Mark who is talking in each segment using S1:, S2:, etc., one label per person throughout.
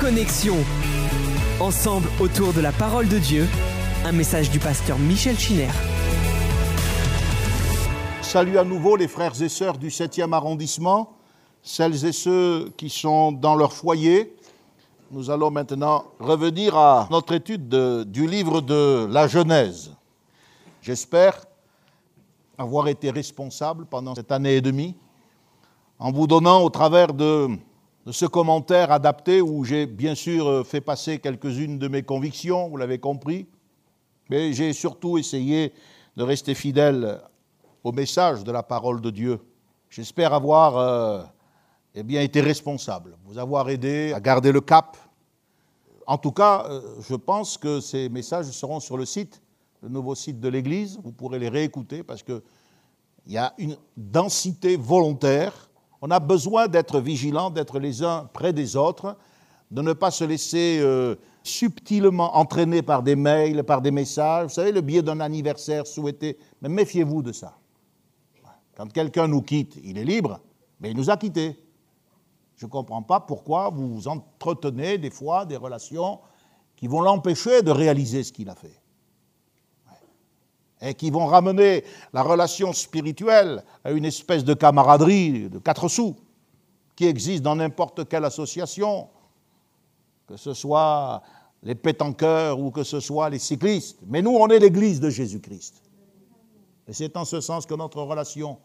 S1: Connexion. Ensemble autour de la parole de Dieu, un message du pasteur Michel Chiner.
S2: Salut à nouveau les frères et sœurs du 7e arrondissement, celles et ceux qui sont dans leur foyer. Nous allons maintenant revenir à notre étude de- du livre de la Genèse. J'espère avoir été responsable pendant cette année et demie en vous donnant au travers de, ce commentaire adapté où j'ai bien sûr euh, fait passer quelques-unes de mes convictions, vous l'avez compris, mais j'ai surtout essayé de rester fidèle au message de la parole de Dieu. J'espère avoir euh, eh bien, été responsable, vous avoir aidé à garder le cap. En tout cas, euh, je pense que ces messages seront sur le site, le nouveau site de l'Église. Vous pourrez les réécouter parce qu'il y a une densité volontaire. On a besoin d'être vigilant, d'être les uns près des autres, de ne pas se laisser euh, subtilement entraîner par des mails, par des messages. Vous savez, le biais d'un anniversaire souhaité. Mais méfiez-vous de ça. Quand quelqu'un nous quitte, il est libre, mais il nous a quittés. Je ne comprends pas pourquoi vous entretenez des fois des relations qui vont l'empêcher de réaliser ce qu'il a fait. Et qui vont ramener la relation spirituelle à une espèce de camaraderie de quatre sous qui existe dans n'importe quelle association, que ce soit les pétanqueurs ou que ce soit les cyclistes. Mais nous, on est l'Église de Jésus-Christ. Et c'est en ce sens que notre relation,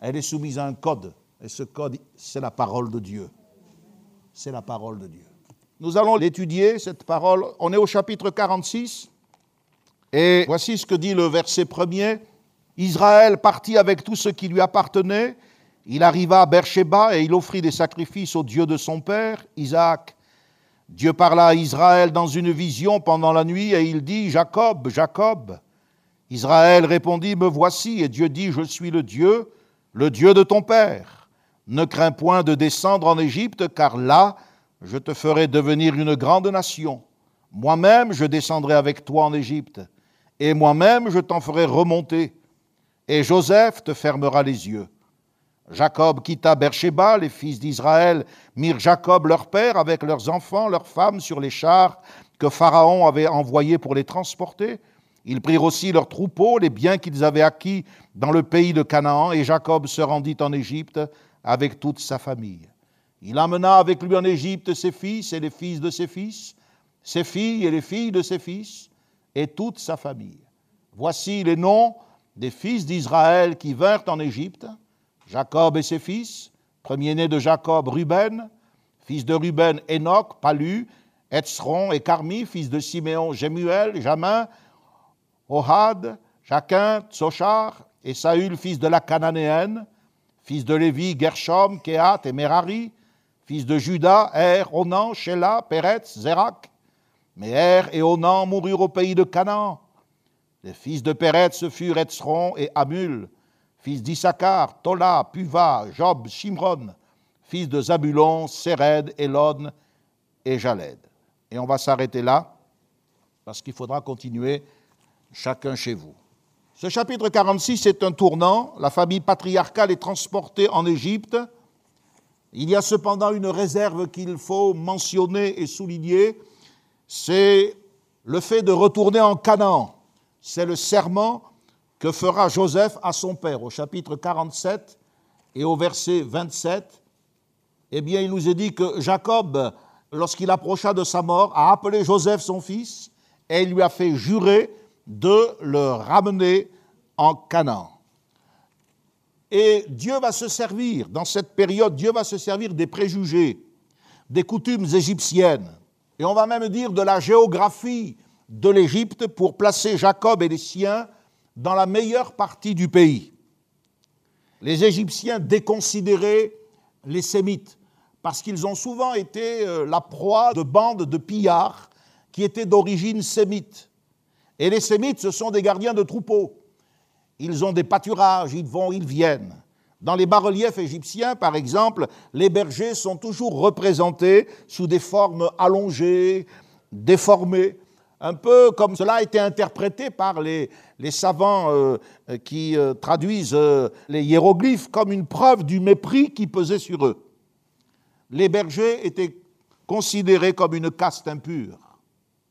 S2: elle est soumise à un code. Et ce code, c'est la parole de Dieu. C'est la parole de Dieu. Nous allons l'étudier, cette parole. On est au chapitre 46. Et voici ce que dit le verset premier. Israël partit avec tout ce qui lui appartenait. Il arriva à Beersheba et il offrit des sacrifices au Dieu de son père, Isaac. Dieu parla à Israël dans une vision pendant la nuit et il dit, Jacob, Jacob. Israël répondit, Me voici. Et Dieu dit, Je suis le Dieu, le Dieu de ton père. Ne crains point de descendre en Égypte, car là, je te ferai devenir une grande nation. Moi-même, je descendrai avec toi en Égypte, et moi-même, je t'en ferai remonter. Et Joseph te fermera les yeux. Jacob quitta Beersheba, les fils d'Israël mirent Jacob leur père avec leurs enfants, leurs femmes sur les chars que Pharaon avait envoyés pour les transporter. Ils prirent aussi leurs troupeaux, les biens qu'ils avaient acquis dans le pays de Canaan, et Jacob se rendit en Égypte avec toute sa famille. Il amena avec lui en Égypte ses fils et les fils de ses fils, ses filles et les filles de ses fils, et toute sa famille. Voici les noms des fils d'Israël qui vinrent en Égypte. Jacob et ses fils, premier-né de Jacob, Ruben, fils de Ruben, Enoch, Palu, Etzron et Carmi, fils de Siméon, Jemuel, Jamin, Ohad, Jachin, Tsochar, et Saül, fils de la Cananéenne, fils de Lévi, Gershom, Kehat et Merari, fils de Juda, Er, Onan, Shelah, Peretz, Zérak. Mais Er et Onan moururent au pays de Canaan. Les fils de Peretz furent Etzron et Amul, fils d'Issachar, Tola, Puva, Job, Shimron, fils de Zabulon, Séred, Elon et Jaled. Et on va s'arrêter là, parce qu'il faudra continuer chacun chez vous. Ce chapitre 46 est un tournant. La famille patriarcale est transportée en Égypte. Il y a cependant une réserve qu'il faut mentionner et souligner, c'est le fait de retourner en Canaan. C'est le serment que fera Joseph à son père au chapitre 47 et au verset 27. Eh bien, il nous est dit que Jacob, lorsqu'il approcha de sa mort, a appelé Joseph son fils et il lui a fait jurer de le ramener en Canaan. Et Dieu va se servir, dans cette période, Dieu va se servir des préjugés, des coutumes égyptiennes, et on va même dire de la géographie de l'Égypte pour placer Jacob et les siens dans la meilleure partie du pays. Les Égyptiens déconsidéraient les Sémites parce qu'ils ont souvent été euh, la proie de bandes de pillards qui étaient d'origine sémite. Et les Sémites, ce sont des gardiens de troupeaux. Ils ont des pâturages, ils vont, ils viennent. Dans les bas-reliefs égyptiens, par exemple, les bergers sont toujours représentés sous des formes allongées, déformées, un peu comme cela a été interprété par les, savants euh, qui euh, traduisent euh, les hiéroglyphes comme une preuve du mépris qui pesait sur eux. Les bergers étaient considérés comme une caste impure.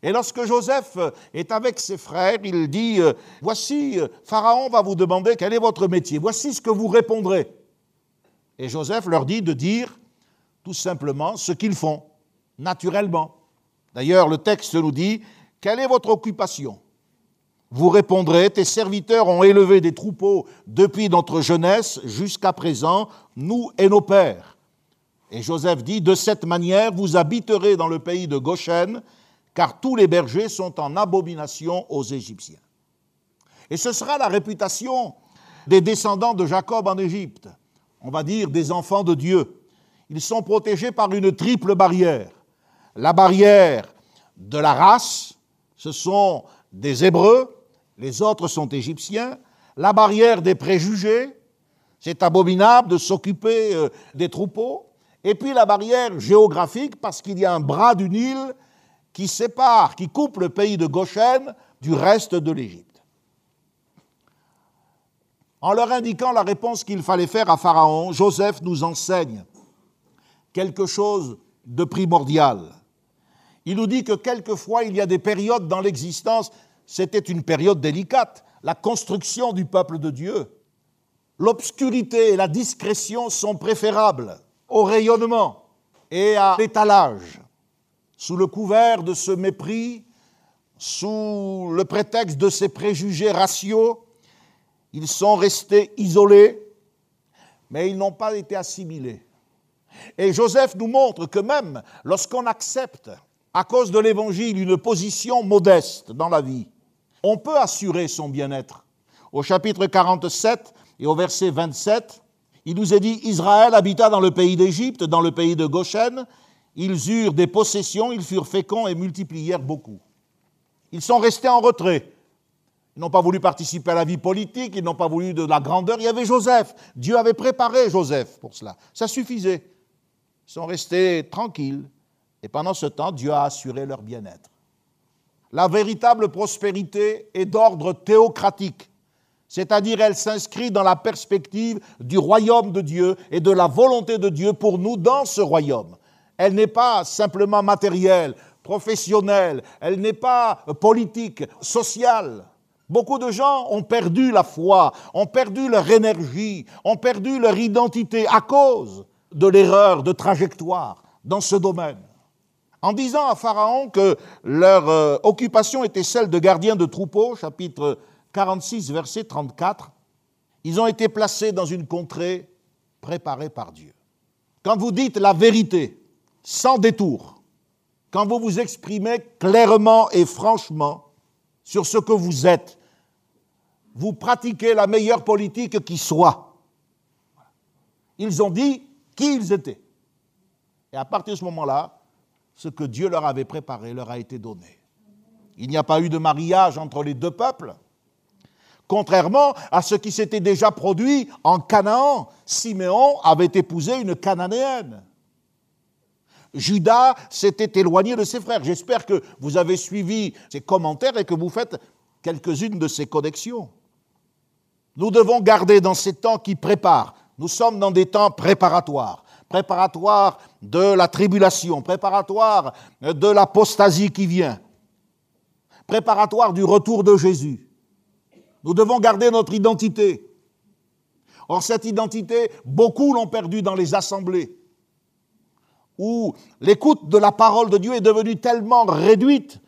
S2: Et lorsque Joseph est avec ses frères, il dit, euh, voici, euh, Pharaon va vous demander quel est votre métier, voici ce que vous répondrez. Et Joseph leur dit de dire tout simplement ce qu'ils font, naturellement. D'ailleurs, le texte nous dit, quelle est votre occupation? Vous répondrez, tes serviteurs ont élevé des troupeaux depuis notre jeunesse jusqu'à présent, nous et nos pères. Et Joseph dit, de cette manière, vous habiterez dans le pays de Goshen, car tous les bergers sont en abomination aux Égyptiens. Et ce sera la réputation des descendants de Jacob en Égypte, on va dire des enfants de Dieu. Ils sont protégés par une triple barrière. La barrière de la race, ce sont des Hébreux, les autres sont Égyptiens. La barrière des préjugés, c'est abominable de s'occuper euh, des troupeaux. Et puis la barrière géographique, parce qu'il y a un bras du Nil qui sépare, qui coupe le pays de Goshen du reste de l'Égypte. En leur indiquant la réponse qu'il fallait faire à Pharaon, Joseph nous enseigne quelque chose de primordial. Il nous dit que quelquefois il y a des périodes dans l'existence, c'était une période délicate, la construction du peuple de Dieu. L'obscurité et la discrétion sont préférables au rayonnement et à l'étalage sous le couvert de ce mépris, sous le prétexte de ces préjugés raciaux, ils sont restés isolés, mais ils n'ont pas été assimilés. Et Joseph nous montre que même lorsqu'on accepte, à cause de l'Évangile, une position modeste dans la vie, on peut assurer son bien-être. Au chapitre 47 et au verset 27, il nous est dit, Israël habita dans le pays d'Égypte, dans le pays de Goshen, ils eurent des possessions, ils furent féconds et multiplièrent beaucoup. Ils sont restés en retrait. Ils n'ont pas voulu participer à la vie politique, ils n'ont pas voulu de la grandeur. Il y avait Joseph. Dieu avait préparé Joseph pour cela. Ça suffisait. Ils sont restés tranquilles. Et pendant ce temps, Dieu a assuré leur bien-être. La véritable prospérité est d'ordre théocratique, c'est-à-dire elle s'inscrit dans la perspective du royaume de Dieu et de la volonté de Dieu pour nous dans ce royaume. Elle n'est pas simplement matérielle, professionnelle, elle n'est pas politique, sociale. Beaucoup de gens ont perdu la foi, ont perdu leur énergie, ont perdu leur identité à cause de l'erreur de trajectoire dans ce domaine. En disant à Pharaon que leur euh, occupation était celle de gardiens de troupeaux, chapitre 46, verset 34, ils ont été placés dans une contrée préparée par Dieu. Quand vous dites la vérité, sans détour, quand vous vous exprimez clairement et franchement sur ce que vous êtes, vous pratiquez la meilleure politique qui soit. Ils ont dit qui ils étaient. Et à partir de ce moment-là, ce que Dieu leur avait préparé leur a été donné. Il n'y a pas eu de mariage entre les deux peuples. Contrairement à ce qui s'était déjà produit en Canaan, Siméon avait épousé une cananéenne. Judas s'était éloigné de ses frères. J'espère que vous avez suivi ces commentaires et que vous faites quelques-unes de ces connexions. Nous devons garder dans ces temps qui préparent. Nous sommes dans des temps préparatoires préparatoires de la tribulation, préparatoires de l'apostasie qui vient, préparatoires du retour de Jésus. Nous devons garder notre identité. Or, cette identité, beaucoup l'ont perdue dans les assemblées où l'écoute de la parole de Dieu est devenue tellement réduite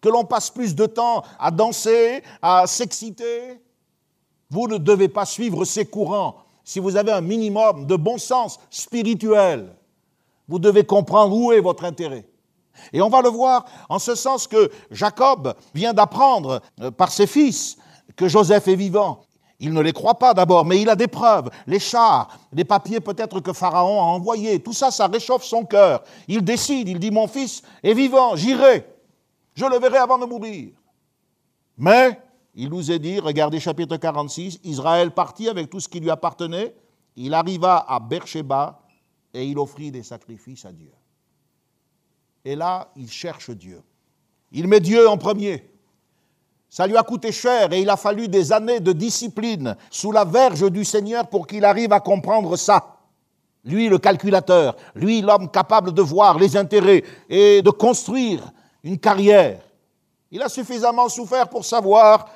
S2: que l'on passe plus de temps à danser, à s'exciter. Vous ne devez pas suivre ces courants. Si vous avez un minimum de bon sens spirituel, vous devez comprendre où est votre intérêt. Et on va le voir en ce sens que Jacob vient d'apprendre euh, par ses fils que Joseph est vivant. Il ne les croit pas d'abord, mais il a des preuves, les chars, les papiers peut-être que Pharaon a envoyés. Tout ça, ça réchauffe son cœur. Il décide, il dit, mon fils est vivant, j'irai. Je le verrai avant de mourir. Mais, il nous est dit, regardez chapitre 46, Israël partit avec tout ce qui lui appartenait. Il arriva à Beersheba et il offrit des sacrifices à Dieu. Et là, il cherche Dieu. Il met Dieu en premier. Ça lui a coûté cher et il a fallu des années de discipline sous la verge du Seigneur pour qu'il arrive à comprendre ça. Lui, le calculateur, lui, l'homme capable de voir les intérêts et de construire une carrière. Il a suffisamment souffert pour savoir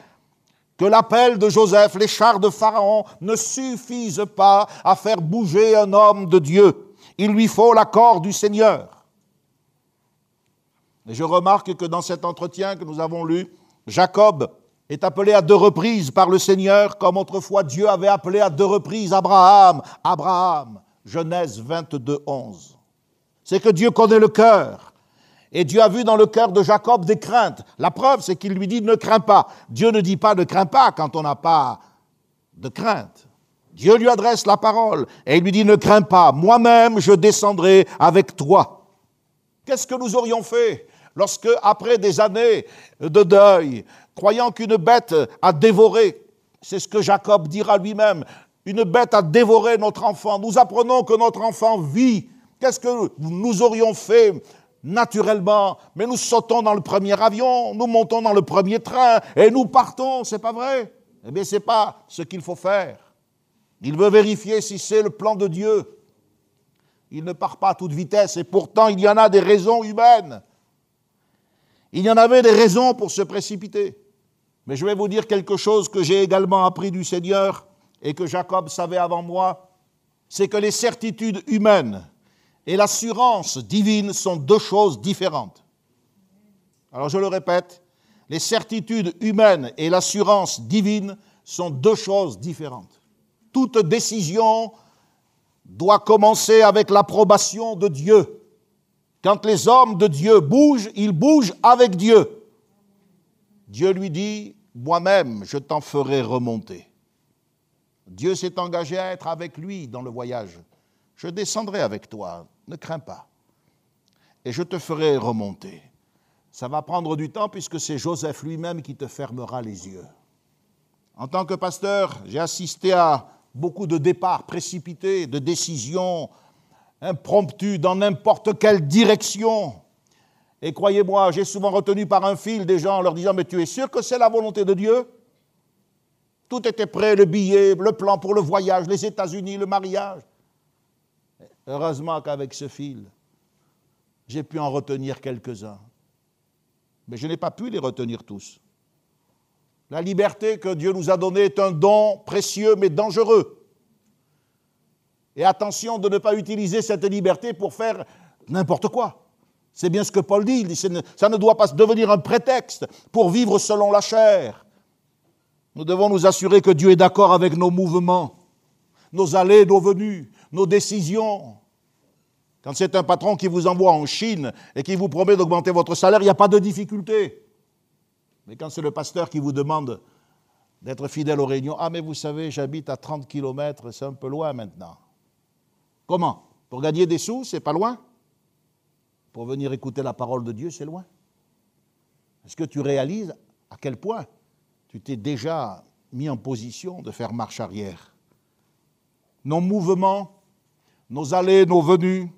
S2: que l'appel de Joseph, les chars de Pharaon, ne suffisent pas à faire bouger un homme de Dieu. Il lui faut l'accord du Seigneur. Et je remarque que dans cet entretien que nous avons lu, Jacob est appelé à deux reprises par le Seigneur, comme autrefois Dieu avait appelé à deux reprises Abraham. Abraham, Genèse 22, 11. C'est que Dieu connaît le cœur. Et Dieu a vu dans le cœur de Jacob des craintes. La preuve, c'est qu'il lui dit ne crains pas. Dieu ne dit pas ne crains pas quand on n'a pas de crainte. Dieu lui adresse la parole et il lui dit ne crains pas, moi-même je descendrai avec toi. Qu'est-ce que nous aurions fait lorsque, après des années de deuil, croyant qu'une bête a dévoré, c'est ce que Jacob dira lui-même, une bête a dévoré notre enfant, nous apprenons que notre enfant vit, qu'est-ce que nous aurions fait naturellement? Mais nous sautons dans le premier avion, nous montons dans le premier train et nous partons, c'est pas vrai? Eh bien, c'est pas ce qu'il faut faire. Il veut vérifier si c'est le plan de Dieu. Il ne part pas à toute vitesse et pourtant il y en a des raisons humaines. Il y en avait des raisons pour se précipiter. Mais je vais vous dire quelque chose que j'ai également appris du Seigneur et que Jacob savait avant moi, c'est que les certitudes humaines et l'assurance divine sont deux choses différentes. Alors je le répète, les certitudes humaines et l'assurance divine sont deux choses différentes. Toute décision doit commencer avec l'approbation de Dieu. Quand les hommes de Dieu bougent, ils bougent avec Dieu. Dieu lui dit, moi-même, je t'en ferai remonter. Dieu s'est engagé à être avec lui dans le voyage. Je descendrai avec toi, ne crains pas. Et je te ferai remonter. Ça va prendre du temps puisque c'est Joseph lui-même qui te fermera les yeux. En tant que pasteur, j'ai assisté à beaucoup de départs précipités, de décisions impromptues dans n'importe quelle direction. Et croyez-moi, j'ai souvent retenu par un fil des gens en leur disant, mais tu es sûr que c'est la volonté de Dieu? Tout était prêt, le billet, le plan pour le voyage, les États-Unis, le mariage. Heureusement qu'avec ce fil, j'ai pu en retenir quelques-uns. Mais je n'ai pas pu les retenir tous. La liberté que Dieu nous a donnée est un don précieux mais dangereux. Et attention de ne pas utiliser cette liberté pour faire n'importe quoi. C'est bien ce que Paul dit. Ça ne doit pas devenir un prétexte pour vivre selon la chair. Nous devons nous assurer que Dieu est d'accord avec nos mouvements, nos allées, nos venues, nos décisions. Quand c'est un patron qui vous envoie en Chine et qui vous promet d'augmenter votre salaire, il n'y a pas de difficulté. Mais quand c'est le pasteur qui vous demande d'être fidèle aux réunions, ah mais vous savez, j'habite à 30 km, c'est un peu loin maintenant. Comment? Pour gagner des sous, c'est pas loin? Pour venir écouter la parole de Dieu, c'est loin Est-ce que tu réalises à quel point tu t'es déjà mis en position de faire marche arrière? Nos mouvements nos allées, nos venues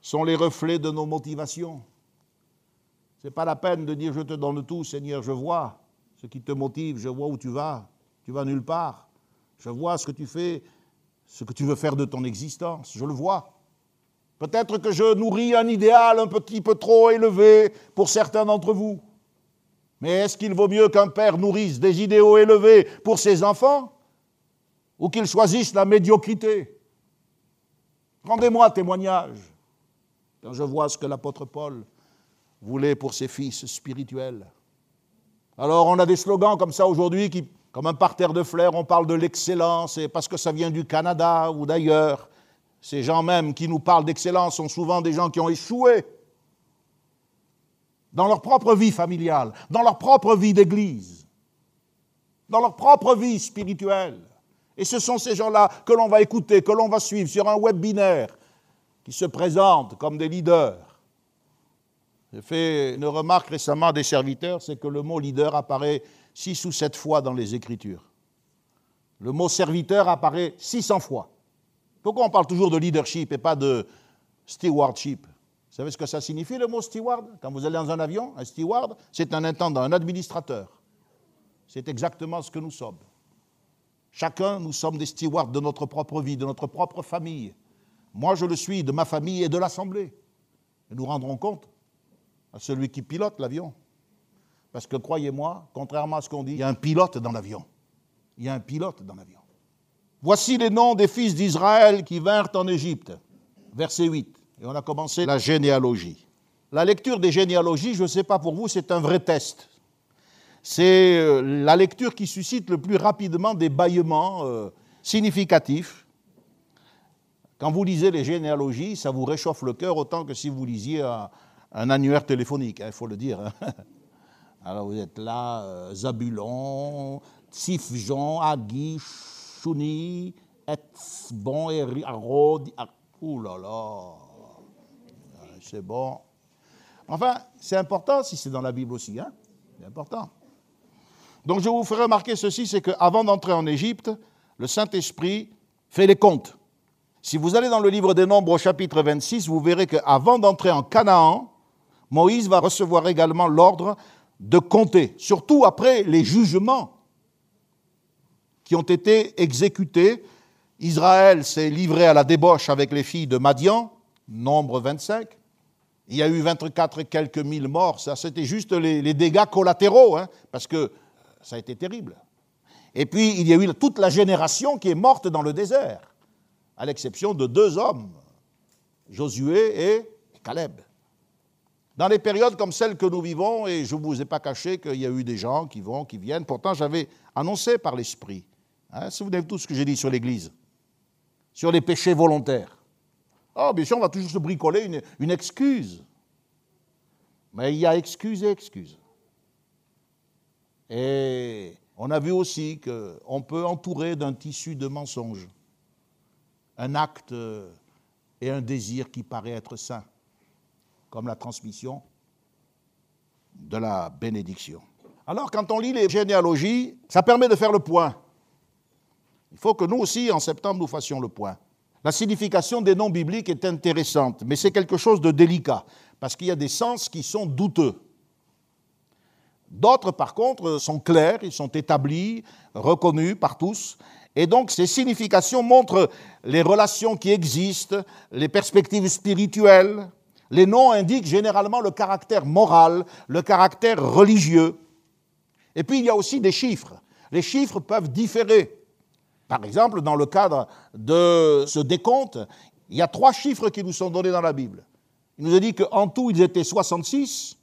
S2: sont les reflets de nos motivations. Ce n'est pas la peine de dire je te donne tout, Seigneur, je vois ce qui te motive, je vois où tu vas, tu vas nulle part. Je vois ce que tu fais, ce que tu veux faire de ton existence, je le vois. Peut-être que je nourris un idéal un petit peu trop élevé pour certains d'entre vous. Mais est-ce qu'il vaut mieux qu'un père nourrisse des idéaux élevés pour ses enfants ou qu'il choisisse la médiocrité? Rendez-moi témoignage quand je vois ce que l'apôtre Paul voulait pour ses fils spirituels. Alors on a des slogans comme ça aujourd'hui qui, comme un parterre de fleurs, on parle de l'excellence, et parce que ça vient du Canada ou d'ailleurs. Ces gens même qui nous parlent d'excellence sont souvent des gens qui ont échoué dans leur propre vie familiale, dans leur propre vie d'église, dans leur propre vie spirituelle. Et ce sont ces gens-là que l'on va écouter, que l'on va suivre sur un webinaire, qui se présentent comme des leaders. J'ai fait une remarque récemment des serviteurs, c'est que le mot leader apparaît six ou sept fois dans les Écritures. Le mot serviteur apparaît 600 fois. Pourquoi on parle toujours de leadership et pas de stewardship? Vous savez ce que ça signifie le mot steward? Quand vous allez dans un avion, un steward, c'est un intendant, un administrateur. C'est exactement ce que nous sommes. Chacun, nous sommes des stewards de notre propre vie, de notre propre famille, Moi, je le suis de ma famille et de l'Assemblée. Nous rendrons compte à celui qui pilote l'avion. Parce que croyez-moi, contrairement à ce qu'on dit, il y a un pilote dans l'avion. Il y a un pilote dans l'avion. Voici les noms des fils d'Israël qui vinrent en Égypte. Verset 8. Et on a commencé la généalogie. La lecture des généalogies, je ne sais pas pour vous, c'est un vrai test. C'est euh, la lecture qui suscite le plus rapidement des bâillements euh, significatifs. Quand vous lisez les généalogies, ça vous réchauffe le cœur autant que si vous lisiez un, annuaire téléphonique, il faut le dire. Hein. Alors vous êtes là, euh, Zabulon, Sif Jean, Agui, Chouni, Etzbon, Arod. Ouh là là, c'est bon. Enfin, c'est important si c'est dans la Bible aussi, hein c'est important. Donc je vous ferai remarquer ceci, c'est qu'avant d'entrer en Égypte, le Saint-Esprit fait les comptes. Si vous allez dans le livre des Nombres au chapitre 26, vous verrez qu'avant d'entrer en Canaan, Moïse va recevoir également l'ordre de compter, surtout après les jugements qui ont été exécutés. Israël s'est livré à la débauche avec les filles de Madian, nombre 25. Il y a eu 24 et quelques mille morts, c'était juste les, dégâts collatéraux, hein, parce que ça a été terrible. Et puis il y a eu toute la génération qui est morte dans le désert, à l'exception de deux hommes, Josué et Caleb. Dans les périodes comme celles que nous vivons, et je ne vous ai pas caché qu'il y a eu des gens qui vont, qui viennent, pourtant j'avais annoncé par l'Esprit, hein, si vous avez tout ce que j'ai dit sur l'Église, sur les péchés volontaires. Oh, bien sûr, on va toujours se bricoler une, excuse. Mais il y a excuse et excuse. Et on a vu aussi qu'on peut entourer d'un tissu de mensonges un acte et un désir qui paraît être saint comme la transmission de la bénédiction. Alors, quand on lit les généalogies, ça permet de faire le point. Il faut que nous aussi, en septembre, nous fassions le point. La signification des noms bibliques est intéressante, mais c'est quelque chose de délicat, parce qu'il y a des sens qui sont douteux. D'autres, par contre, sont clairs, ils sont établis, reconnus par tous, et donc ces significations montrent les relations qui existent, les perspectives spirituelles, les noms indiquent généralement le caractère moral, le caractère religieux. Et puis il y a aussi des chiffres. Les chiffres peuvent différer. Par exemple, dans le cadre de ce décompte, il y a trois chiffres qui nous sont donnés dans la Bible. Il nous a dit qu'en tout, ils étaient 66.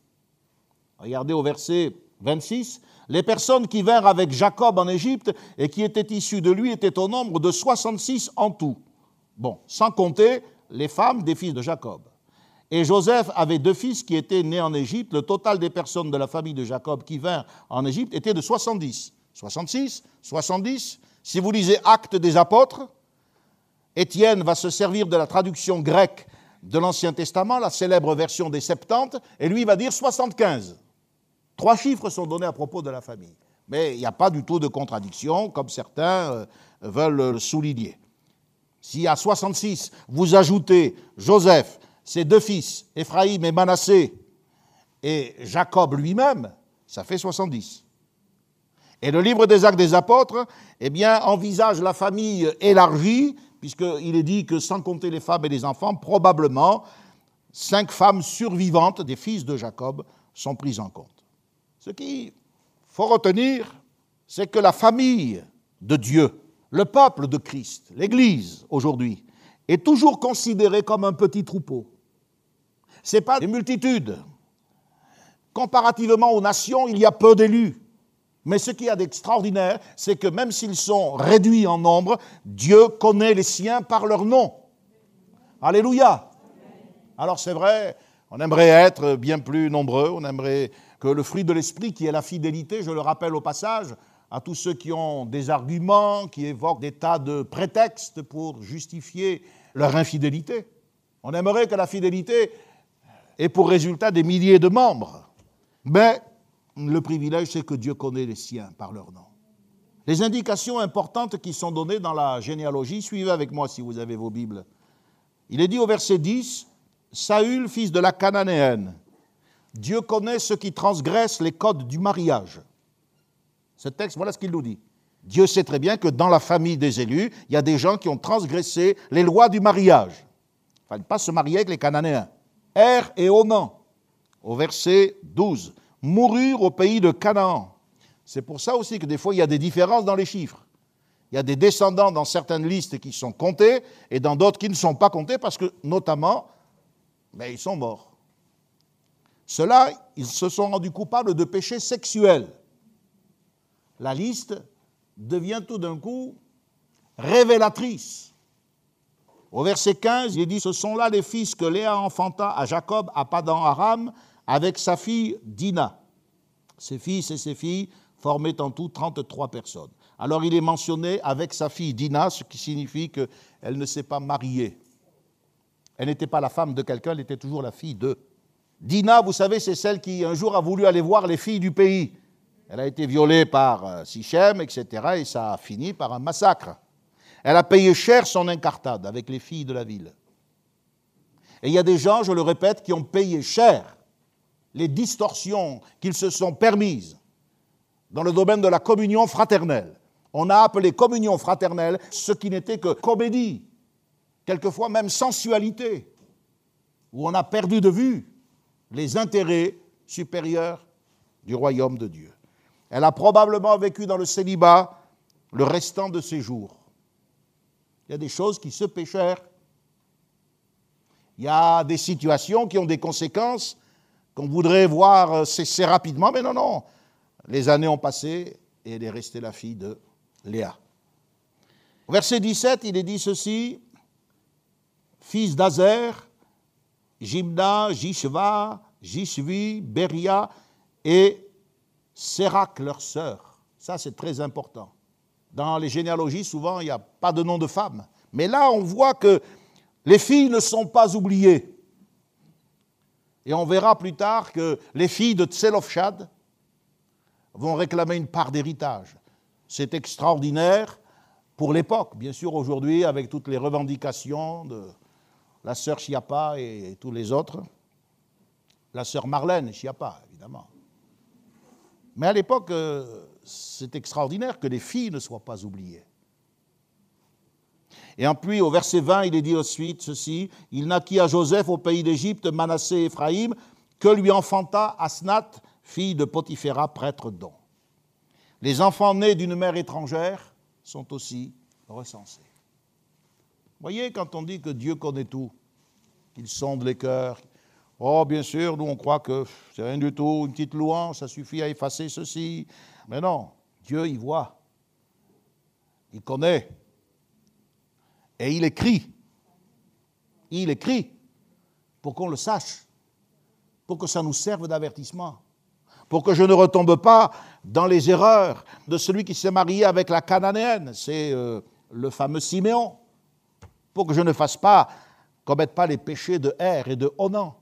S2: Regardez au verset 26. Les personnes qui vinrent avec Jacob en Égypte et qui étaient issues de lui étaient au nombre de 66 en tout. Bon, sans compter les femmes des fils de Jacob. Et Joseph avait deux fils qui étaient nés en Égypte. Le total des personnes de la famille de Jacob qui vinrent en Égypte était de 70. 66, 70. Si vous lisez Actes des apôtres, Étienne va se servir de la traduction grecque de l'Ancien Testament, la célèbre version des 70, et lui va dire 75. Trois chiffres sont donnés à propos de la famille. Mais il n'y a pas du tout de contradiction, comme certains euh, veulent le souligner. Si à 66, vous ajoutez Joseph, ses deux fils, Éphraïm et Manassé, et Jacob lui-même, ça fait 70. Et le livre des actes des apôtres, eh envisage la famille élargie, puisqu'il est dit que sans compter les femmes et les enfants, probablement cinq femmes survivantes des fils de Jacob sont prises en compte. Ce qu'il faut retenir, c'est que la famille de Dieu, le peuple de Christ, l'Église aujourd'hui, est toujours considérée comme un petit troupeau ce n'est pas des multitudes. Comparativement aux nations, il y a peu d'élus. Mais ce qu'il y a d'extraordinaire, c'est que même s'ils sont réduits en nombre, Dieu connaît les siens par leur nom. Alléluia. Alors c'est vrai, on aimerait être bien plus nombreux, on aimerait que le fruit de l'esprit, qui est la fidélité, je le rappelle au passage, à tous ceux qui ont des arguments, qui évoquent des tas de prétextes pour justifier leur infidélité. On aimerait que la fidélité et pour résultat des milliers de membres. Mais le privilège, c'est que Dieu connaît les siens par leur nom. Les indications importantes qui sont données dans la généalogie, suivez avec moi si vous avez vos Bibles. Il est dit au verset 10, Saül, fils de la Cananéenne, Dieu connaît ceux qui transgressent les codes du mariage. Ce texte, voilà ce qu'il nous dit. Dieu sait très bien que dans la famille des élus, il y a des gens qui ont transgressé les lois du mariage. fallait pas se marier avec les Cananéens. Er et Onan, au verset 12, moururent au pays de Canaan. C'est pour ça aussi que des fois il y a des différences dans les chiffres. Il y a des descendants dans certaines listes qui sont comptés et dans d'autres qui ne sont pas comptés parce que, notamment, ben, ils sont morts. Ceux-là, ils se sont rendus coupables de péchés sexuels. La liste devient tout d'un coup révélatrice. Au verset 15, il dit Ce sont là les fils que Léa enfanta à Jacob à Padan Aram avec sa fille Dina. Ses fils et ses filles formaient en tout 33 personnes. Alors il est mentionné avec sa fille Dina, ce qui signifie qu'elle ne s'est pas mariée. Elle n'était pas la femme de quelqu'un, elle était toujours la fille de. Dina, vous savez, c'est celle qui un jour a voulu aller voir les filles du pays. Elle a été violée par euh, Sichem, etc., et ça a fini par un massacre. Elle a payé cher son incartade avec les filles de la ville. Et il y a des gens, je le répète, qui ont payé cher les distorsions qu'ils se sont permises dans le domaine de la communion fraternelle. On a appelé communion fraternelle ce qui n'était que comédie, quelquefois même sensualité, où on a perdu de vue les intérêts supérieurs du royaume de Dieu. Elle a probablement vécu dans le célibat le restant de ses jours. Il y a des choses qui se péchèrent. Il y a des situations qui ont des conséquences qu'on voudrait voir cesser rapidement, mais non, non. Les années ont passé et elle est restée la fille de Léa. Verset 17, il est dit ceci Fils d'Azer, Jimna, Jishva, Jishvi, Beria et Sérac, leur sœur. Ça, c'est très important. Dans les généalogies, souvent, il n'y a pas de nom de femme. Mais là, on voit que les filles ne sont pas oubliées. Et on verra plus tard que les filles de Tselofshad vont réclamer une part d'héritage. C'est extraordinaire pour l'époque. Bien sûr, aujourd'hui, avec toutes les revendications de la sœur Chiapa et tous les autres, la sœur Marlène Chiapa, évidemment. Mais à l'époque, euh, c'est extraordinaire que les filles ne soient pas oubliées. Et puis, au verset 20, il est dit ensuite ceci Il naquit à Joseph au pays d'Égypte, Manassé et Éphraïm, que lui enfanta Asnat, fille de Potiphéra, prêtre d'On. Les enfants nés d'une mère étrangère sont aussi recensés. Voyez, quand on dit que Dieu connaît tout, qu'il sonde les cœurs, oh, bien sûr, nous on croit que c'est rien du tout, une petite louange, ça suffit à effacer ceci, mais non, Dieu y voit. Il connaît. Et il écrit. Il écrit pour qu'on le sache, pour que ça nous serve d'avertissement, pour que je ne retombe pas dans les erreurs de celui qui s'est marié avec la cananéenne, c'est euh, le fameux Siméon, pour que je ne fasse pas, commette pas les péchés de Er et de Onan,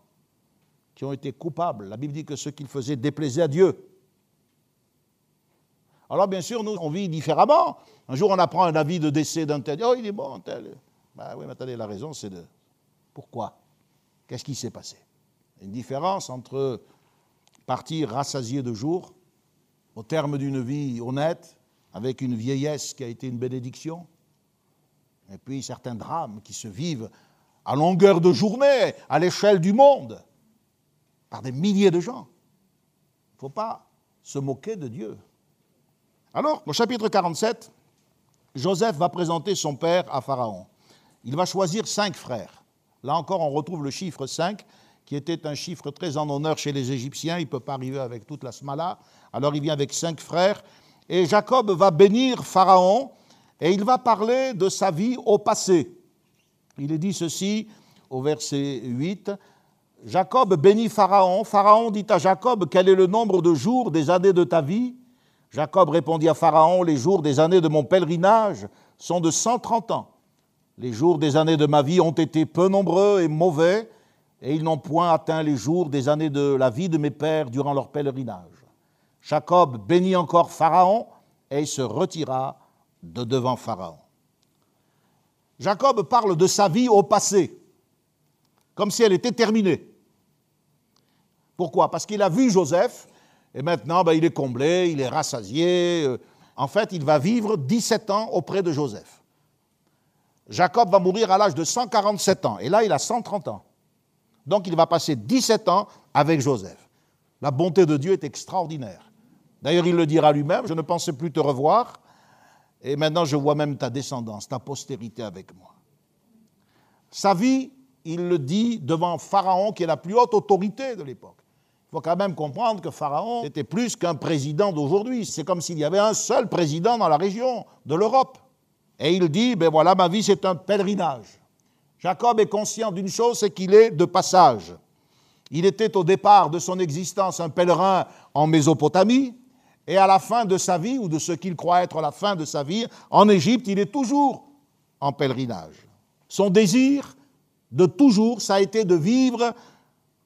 S2: qui ont été coupables. La Bible dit que ce qu'ils faisaient déplaisait à Dieu. Alors bien sûr, nous, on vit différemment. Un jour, on apprend un avis de décès d'un tel. Oh, il est bon, tel. Ben oui, mais attendez, la raison, c'est de... Pourquoi? Qu'est-ce qui s'est passé? Une différence entre partir rassasié de jour, au terme d'une vie honnête, avec une vieillesse qui a été une bénédiction, et puis certains drames qui se vivent à longueur de journée, à l'échelle du monde, par des milliers de gens. Il ne faut pas se moquer de Dieu. Alors, au chapitre 47, Joseph va présenter son père à Pharaon. Il va choisir cinq frères. Là encore, on retrouve le chiffre 5, qui était un chiffre très en honneur chez les Égyptiens. Il ne peut pas arriver avec toute la smala. Alors il vient avec cinq frères. Et Jacob va bénir Pharaon et il va parler de sa vie au passé. Il est dit ceci au verset 8. Jacob bénit Pharaon. Pharaon dit à Jacob, quel est le nombre de jours des années de ta vie? Jacob répondit à Pharaon, les jours des années de mon pèlerinage sont de 130 ans. Les jours des années de ma vie ont été peu nombreux et mauvais, et ils n'ont point atteint les jours des années de la vie de mes pères durant leur pèlerinage. Jacob bénit encore Pharaon et se retira de devant Pharaon. Jacob parle de sa vie au passé, comme si elle était terminée. Pourquoi? Parce qu'il a vu Joseph, et maintenant, ben, il est comblé, il est rassasié. En fait, il va vivre 17 ans auprès de Joseph. Jacob va mourir à l'âge de 147 ans. Et là, il a 130 ans. Donc il va passer 17 ans avec Joseph. La bonté de Dieu est extraordinaire. D'ailleurs, il le dira lui-même, je ne pensais plus te revoir, et maintenant je vois même ta descendance, ta postérité avec moi. Sa vie, il le dit devant Pharaon, qui est la plus haute autorité de l'époque. Il faut quand même comprendre que Pharaon était plus qu'un président d'aujourd'hui. C'est comme s'il y avait un seul président dans la région de l'Europe. Et il dit, ben voilà, ma vie c'est un pèlerinage. Jacob est conscient d'une chose, c'est qu'il est de passage. Il était au départ de son existence un pèlerin en Mésopotamie, et à la fin de sa vie, ou de ce qu'il croit être la fin de sa vie, en Égypte, il est toujours en pèlerinage. Son désir de toujours, ça a été de vivre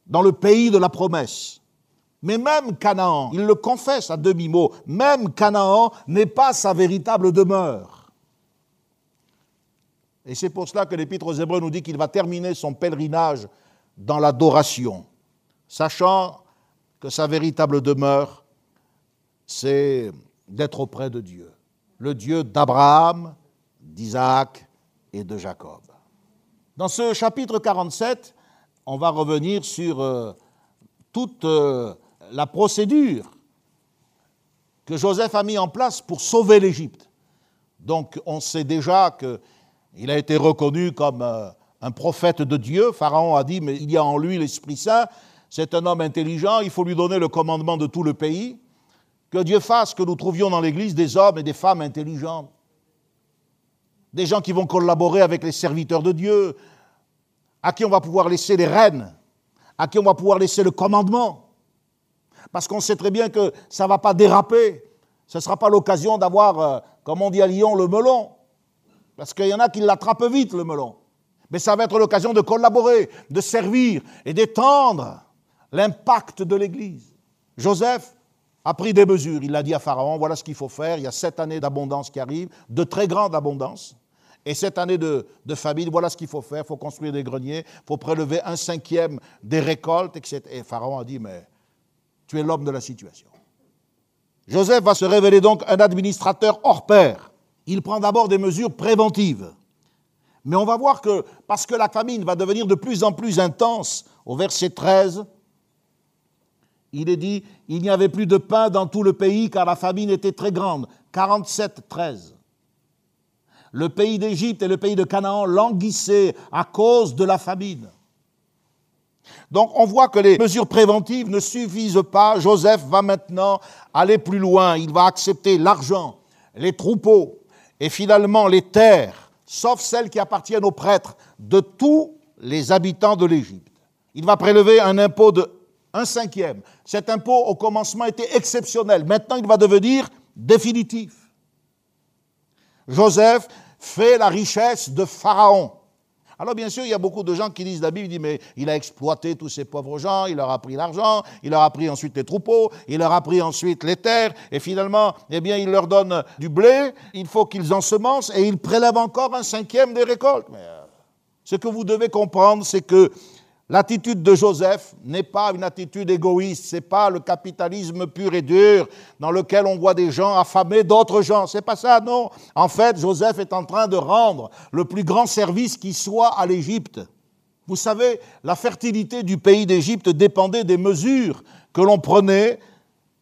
S2: dans le pays de la promesse. Mais même Canaan, il le confesse à demi-mot, même Canaan n'est pas sa véritable demeure. Et c'est pour cela que l'Épître aux Hébreux nous dit qu'il va terminer son pèlerinage dans l'adoration, sachant que sa véritable demeure, c'est d'être auprès de Dieu, le Dieu d'Abraham, d'Isaac et de Jacob. Dans ce chapitre 47, on va revenir sur euh, toute euh, la procédure que Joseph a mis en place pour sauver l'Égypte. Donc on sait déjà que il a été reconnu comme euh, un prophète de Dieu. Pharaon a dit, mais il y a en lui l'Esprit Saint, c'est un homme intelligent, il faut lui donner le commandement de tout le pays. Que Dieu fasse que nous trouvions dans l'Église des hommes et des femmes intelligents, des gens qui vont collaborer avec les serviteurs de Dieu, à qui on va pouvoir laisser les rênes, à qui on va pouvoir laisser le commandement. Parce qu'on sait très bien que ça ne va pas déraper, ce ne sera pas l'occasion d'avoir, euh, comme on dit à Lyon, le melon. Parce qu'il y en a qui l'attrapent vite, le melon. Mais ça va être l'occasion de collaborer, de servir et d'étendre l'impact de l'Église. Joseph a pris des mesures. Il a dit à Pharaon, voilà ce qu'il faut faire. Il y a sept années d'abondance qui arrivent, de très grande abondance. Et cette année de, famine, voilà ce qu'il faut faire. Il faut construire des greniers, il faut prélever un cinquième des récoltes, etc. Et Pharaon a dit, mais tu es l'homme de la situation. Joseph va se révéler donc un administrateur hors pair il prend d'abord des mesures préventives. Mais on va voir que, parce que la famine va devenir de plus en plus intense, au verset 13, il est dit, il n'y avait plus de pain dans tout le pays car la famine était très grande. 47, 13. Le pays d'Égypte et le pays de Canaan languissaient à cause de la famine. Donc on voit que les mesures préventives ne suffisent pas. Joseph va maintenant aller plus loin. Il va accepter l'argent, les troupeaux, et finalement les terres, sauf celles qui appartiennent aux prêtres, de tous les habitants de l'Égypte. Il va prélever un impôt de un cinquième. Cet impôt, au commencement, était exceptionnel. Maintenant, il va devenir définitif. Joseph fait la richesse de Pharaon. Alors bien sûr, il y a beaucoup de gens qui disent, la Bible dit, mais il a exploité tous ces pauvres gens, il leur a pris l'argent, il leur a pris ensuite les troupeaux, il leur a pris ensuite les terres, et finalement, eh bien, il leur donne du blé, il faut qu'ils ensemencent, et il prélève encore un cinquième des récoltes. Euh, ce que vous devez comprendre, c'est que L'attitude de Joseph n'est pas une attitude égoïste, c'est pas le capitalisme pur et dur dans lequel on voit des gens affamer d'autres gens. C'est pas ça, non. En fait, Joseph est en train de rendre le plus grand service qui soit à l'Égypte. Vous savez, la fertilité du pays d'Égypte dépendait des mesures que l'on prenait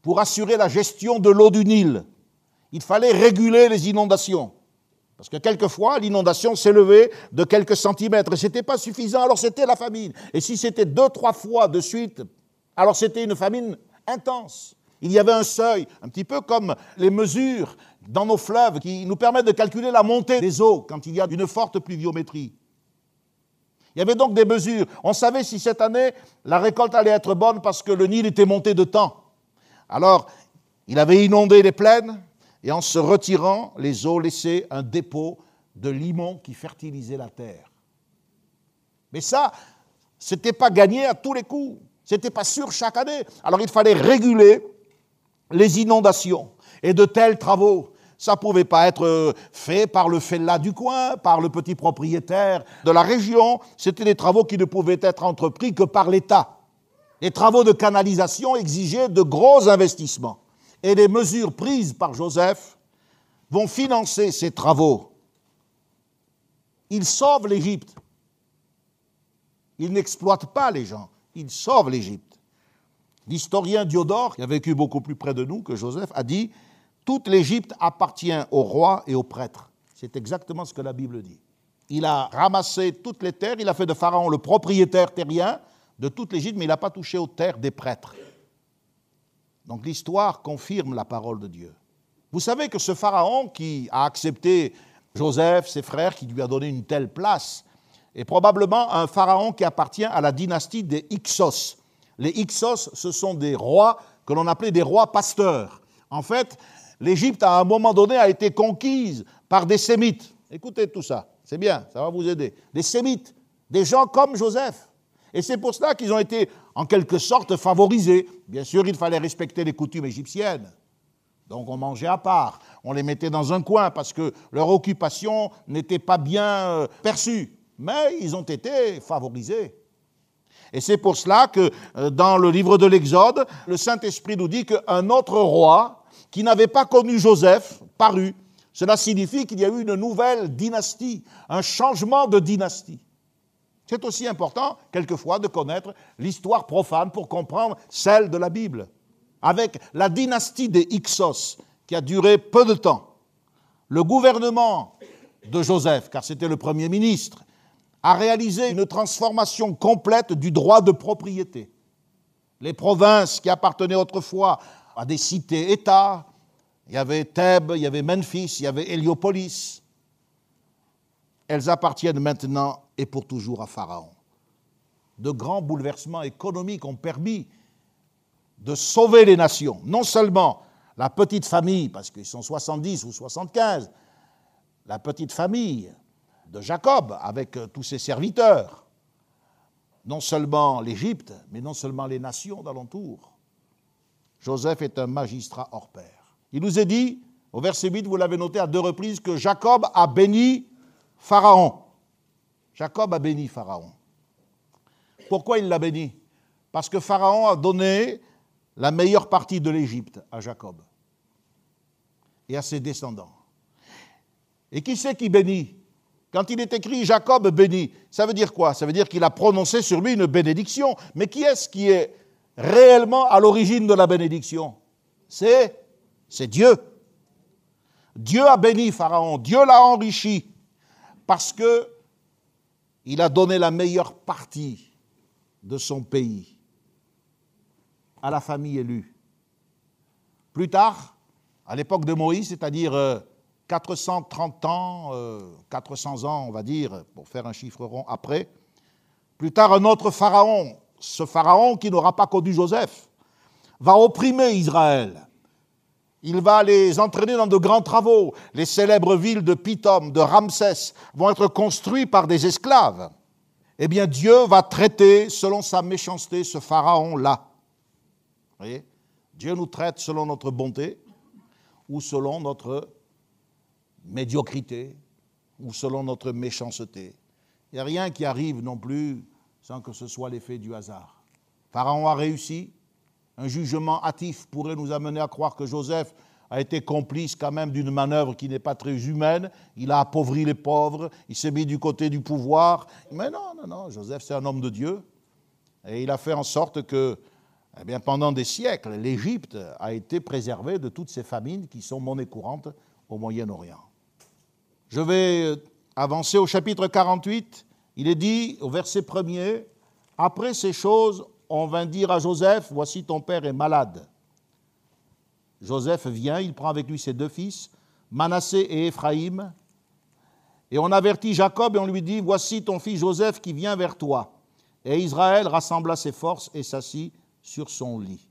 S2: pour assurer la gestion de l'eau du Nil. Il fallait réguler les inondations. Parce que quelquefois, l'inondation s'élevait de quelques centimètres et ce n'était pas suffisant, alors c'était la famine. Et si c'était deux, trois fois de suite, alors c'était une famine intense. Il y avait un seuil, un petit peu comme les mesures dans nos fleuves qui nous permettent de calculer la montée des eaux quand il y a une forte pluviométrie. Il y avait donc des mesures. On savait si cette année la récolte allait être bonne parce que le Nil était monté de temps. Alors, il avait inondé les plaines, et en se retirant, les eaux laissaient un dépôt de limon qui fertilisait la terre. Mais ça, ce n'était pas gagné à tous les coups, ce n'était pas sûr chaque année. Alors il fallait réguler les inondations et de tels travaux. Ça ne pouvait pas être fait par le fellah du coin, par le petit propriétaire de la région. C'était des travaux qui ne pouvaient être entrepris que par l'État. Les travaux de canalisation exigeaient de gros investissements et les mesures prises par Joseph vont financer ces travaux. il sauve l'Égypte. Il n'exploite pas les gens, il sauve l'Égypte. L'historien Diodore, qui a vécu beaucoup plus près de nous que Joseph, a dit Toute l'Égypte appartient au roi et aux prêtres. C'est exactement ce que la Bible dit. Il a ramassé toutes les terres, il a fait de Pharaon le propriétaire terrien de toute l'Égypte, mais il n'a pas touché aux terres des prêtres. Donc l'histoire confirme la parole de Dieu. Vous savez que ce Pharaon qui a accepté Joseph, ses frères, qui lui a donné une telle place, est probablement un Pharaon qui appartient à la dynastie des Hyksos. Les Hyksos, ce sont des rois que l'on appelait des rois pasteurs. En fait, l'Égypte, à un moment donné, a été conquise par des Sémites. Écoutez tout ça, c'est bien, ça va vous aider. Des Sémites, des gens comme Joseph. Et c'est pour cela qu'ils ont été, en quelque sorte, favorisés. Bien sûr, il fallait respecter les coutumes égyptiennes. Donc on mangeait à part, on les mettait dans un coin parce que leur occupation n'était pas bien euh, perçue. Mais ils ont été favorisés. Et c'est pour cela que euh, dans le livre de l'Exode, le Saint-Esprit nous dit qu'un autre roi qui n'avait pas connu Joseph parut. Cela signifie qu'il y a eu une nouvelle dynastie, un changement de dynastie. C'est aussi important, quelquefois, de connaître l'histoire profane pour comprendre celle de la Bible. Avec la dynastie des Hyksos, qui a duré peu de temps, le gouvernement de Joseph, car c'était le Premier ministre, a réalisé une transformation complète du droit de propriété. Les provinces qui appartenaient autrefois à des cités-États, il y avait Thèbes, il y avait Memphis, il y avait Héliopolis, elles appartiennent maintenant et pour toujours à Pharaon. De grands bouleversements économiques ont permis de sauver les nations. Non seulement la petite famille, parce qu'ils sont 70 ou 75, la petite famille de Jacob avec euh, tous ses serviteurs, non seulement l'Égypte, mais non seulement les nations d'alentour. Joseph est un magistrat hors pair. Il nous est dit, au verset 8, vous l'avez noté à deux reprises, que Jacob a béni Pharaon. Jacob a béni Pharaon. Pourquoi il l'a béni? Parce que Pharaon a donné la meilleure partie de l'Égypte à Jacob et à ses descendants. Et qui c'est qui bénit? Quand il est écrit Jacob bénit, ça veut dire quoi? Ça veut dire qu'il a prononcé sur lui une bénédiction. Mais qui est-ce qui est réellement à l'origine de la bénédiction? C'est Dieu. Dieu a béni Pharaon, Dieu l'a enrichi parce que il a donné la meilleure partie de son pays à la famille élue. Plus tard, à l'époque de Moïse, c'est-à-dire 430 euh, ans, 400 euh, ans, on va dire, pour faire un chiffre rond après, plus tard, un autre pharaon, ce pharaon qui n'aura pas connu Joseph, va opprimer Israël. Il va les entraîner dans de grands travaux. Les célèbres villes de Pithom, de Ramsès vont être construites par des esclaves. Eh bien, Dieu va traiter, selon sa méchanceté, ce pharaon-là. voyez? Dieu nous traite selon notre bonté ou selon notre médiocrité ou selon notre méchanceté. Il n'y a rien qui arrive non plus sans que ce soit l'effet du hasard. Pharaon a réussi, un jugement hâtif pourrait nous amener à croire que Joseph a été complice quand même d'une manœuvre qui n'est pas très humaine. Il a appauvri les pauvres, il s'est mis du côté du pouvoir. Mais non, non, non, Joseph c'est un homme de Dieu. Et il a fait en sorte que, eh bien, pendant des siècles, l'Égypte a été préservée de toutes ces famines qui sont monnaie courante au Moyen-Orient. Je vais avancer au chapitre 48. Il est dit au verset 1er, Après ces choses, on vint dire à Joseph, voici ton père est malade. Joseph vient, il prend avec lui ses deux fils, Manassé et Éphraïm, et on avertit Jacob et on lui dit, voici ton fils Joseph qui vient vers toi. Et Israël rassembla ses forces et s'assit sur son lit.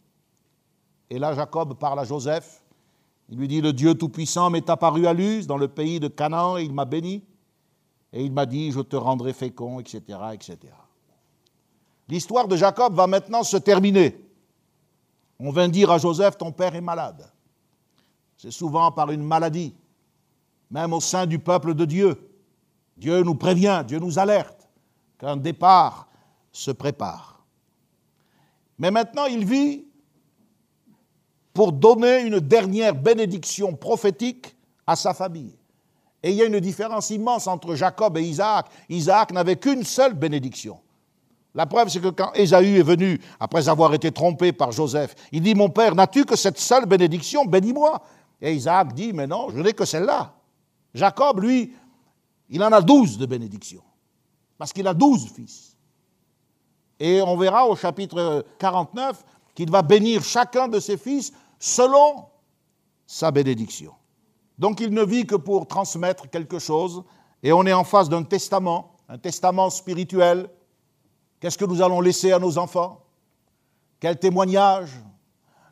S2: Et là, Jacob parle à Joseph. Il lui dit, le Dieu Tout-Puissant m'est apparu à Luz, dans le pays de Canaan, et il m'a béni. Et il m'a dit, je te rendrai fécond, etc., etc. L'histoire de Jacob va maintenant se terminer. On vint dire à Joseph, ton père est malade. C'est souvent par une maladie, même au sein du peuple de Dieu. Dieu nous prévient, Dieu nous alerte qu'un départ se prépare. Mais maintenant, il vit pour donner une dernière bénédiction prophétique à sa famille. Et il y a une différence immense entre Jacob et Isaac. Isaac n'avait qu'une seule bénédiction. La preuve, c'est que quand Ésaü est venu, après avoir été trompé par Joseph, il dit, mon père, n'as-tu que cette seule bénédiction? Bénis-moi. Et Isaac dit, mais non, je n'ai que celle-là. Jacob, lui, il en a douze de bénédictions, parce qu'il a douze fils. Et on verra au chapitre 49 qu'il va bénir chacun de ses fils selon sa bénédiction. Donc il ne vit que pour transmettre quelque chose, et on est en face d'un testament, un testament spirituel. Qu'est-ce que nous allons laisser à nos enfants? Quel témoignage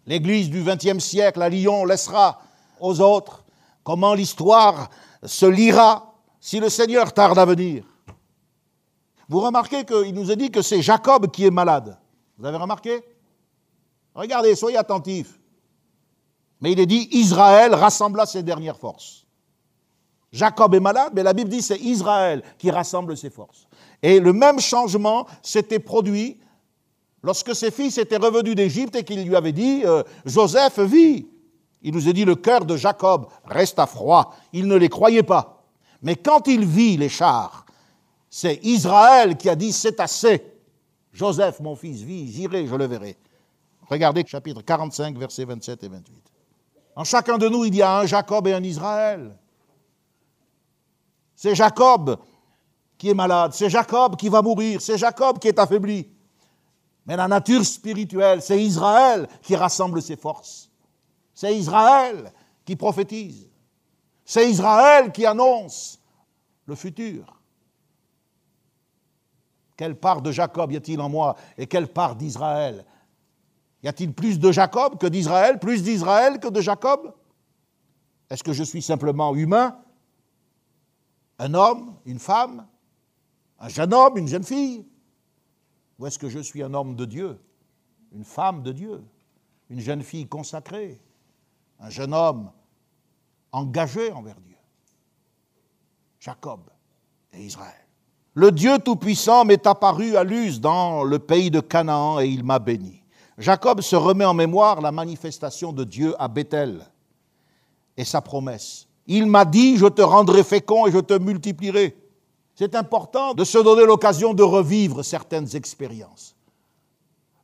S2: L'Église du XXe siècle à Lyon laissera aux autres Comment l'histoire se lira si le Seigneur tarde à venir Vous remarquez qu'il nous a dit que c'est Jacob qui est malade. Vous avez remarqué? Regardez, soyez attentifs. Mais il est dit Israël rassembla ses dernières forces. Jacob est malade, mais la Bible dit c'est Israël qui rassemble ses forces. Et le même changement s'était produit lorsque ses fils étaient revenus d'Égypte et qu'il lui avait dit euh, Joseph vit. Il nous a dit le cœur de Jacob resta froid. Il ne les croyait pas. Mais quand il vit les chars, c'est Israël qui a dit c'est assez. Joseph, mon fils, vit, j'irai, je le verrai. Regardez chapitre 45, versets 27 et 28. En chacun de nous, il y a un Jacob et un Israël. C'est Jacob qui est malade, c'est Jacob qui va mourir, c'est Jacob qui est affaibli. Mais la nature spirituelle, c'est Israël qui rassemble ses forces. C'est Israël qui prophétise. C'est Israël qui annonce le futur. Quelle part de Jacob y a-t-il en moi et quelle part d'Israël? Y a-t-il plus de Jacob que d'Israël Plus d'Israël que de Jacob? Est-ce que je suis simplement humain? Un homme Une femme? Un jeune homme Une jeune fille Ou est-ce que je suis un homme de Dieu? Une femme de Dieu Une jeune fille consacrée un jeune homme engagé envers Dieu. Jacob et Israël. Le Dieu Tout-Puissant m'est apparu à Luz dans le pays de Canaan et il m'a béni. Jacob se remet en mémoire la manifestation de Dieu à Bethel et sa promesse. Il m'a dit, je te rendrai fécond et je te multiplierai. C'est important de se donner l'occasion de revivre certaines expériences.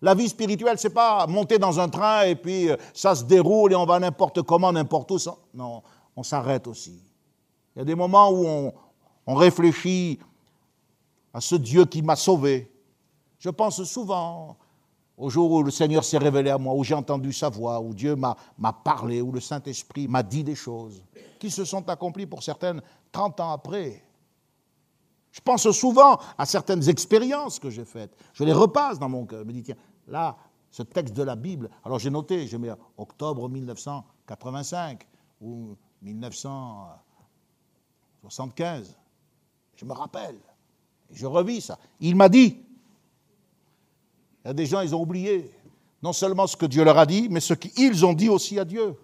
S2: La vie spirituelle, c'est pas monter dans un train et puis euh, ça se déroule et on va n'importe comment, n'importe où. Non, on s'arrête aussi. Il y a des moments où on, on réfléchit à ce Dieu qui m'a sauvé. Je pense souvent au jour où le Seigneur s'est révélé à moi, où j'ai entendu sa voix, où Dieu m'a parlé, où le Saint-Esprit m'a dit des choses qui se sont accomplies pour certaines 30 ans après. Je pense souvent à certaines expériences que j'ai faites. Je les repasse dans mon cœur. Je me dis, tiens, là, ce texte de la Bible, alors j'ai noté, je mets octobre 1985 ou 1975. Je me rappelle. je revis ça. Il m'a dit. Il y a des gens, ils ont oublié non seulement ce que Dieu leur a dit, mais ce qu'ils ont dit aussi à Dieu.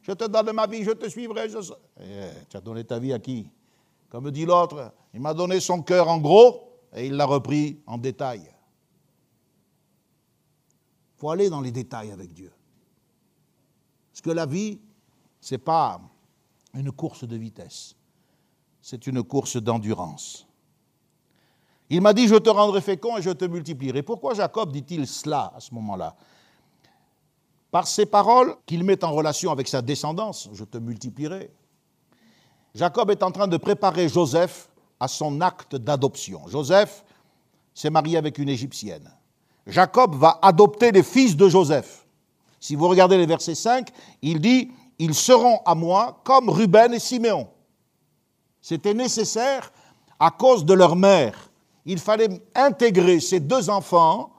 S2: Je te donne ma vie, je te suivrai. Je... Eh, tu as donné ta vie à qui? Comme dit l'autre, il m'a donné son cœur en gros et il l'a repris en détail. Il faut aller dans les détails avec Dieu. Parce que la vie, ce n'est pas une course de vitesse, c'est une course d'endurance. Il m'a dit, je te rendrai fécond et je te multiplierai. Pourquoi Jacob dit-il cela à ce moment-là? Par ces paroles qu'il met en relation avec sa descendance, je te multiplierai. Jacob est en train de préparer Joseph à son acte d'adoption. Joseph s'est marié avec une Égyptienne. Jacob va adopter les fils de Joseph. Si vous regardez les versets 5, il dit, ils seront à moi comme Ruben et Siméon. C'était nécessaire à cause de leur mère. Il fallait intégrer ces deux enfants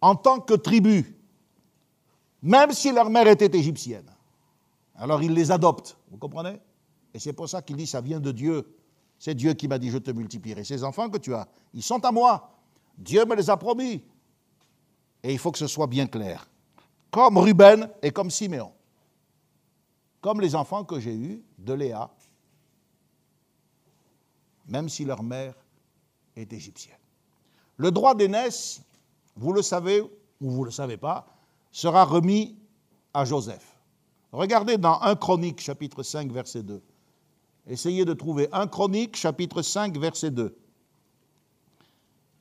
S2: en tant que tribu, même si leur mère était égyptienne. Alors il les adopte, vous comprenez? Et c'est pour ça qu'il dit, ça vient de Dieu. C'est Dieu qui m'a dit, je te multiplierai. Ces enfants que tu as, ils sont à moi. Dieu me les a promis. Et il faut que ce soit bien clair. Comme Ruben et comme Siméon. Comme les enfants que j'ai eus de Léa, même si leur mère est égyptienne. Le droit d'aînesse, vous le savez ou vous ne le savez pas, sera remis à Joseph. Regardez dans 1 Chronique chapitre 5 verset 2. Essayez de trouver 1 Chronique, chapitre 5, verset 2.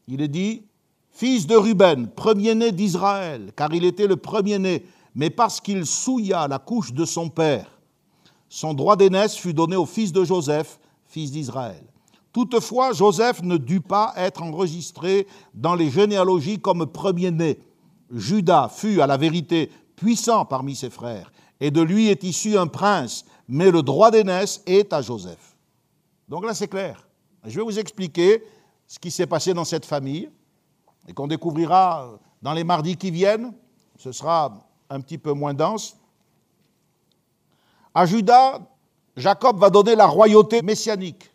S2: Il est dit Fils de Ruben, premier-né d'Israël, car il était le premier-né, mais parce qu'il souilla la couche de son père, son droit d'aînesse fut donné au fils de Joseph, fils d'Israël. Toutefois, Joseph ne dut pas être enregistré dans les généalogies comme premier-né. Judas fut, à la vérité, puissant parmi ses frères, et de lui est issu un prince, mais le droit d'aînesse est à Joseph. Donc là, c'est clair. Je vais vous expliquer ce qui s'est passé dans cette famille et qu'on découvrira dans les mardis qui viennent. Ce sera un petit peu moins dense. À Judas, Jacob va donner la royauté messianique.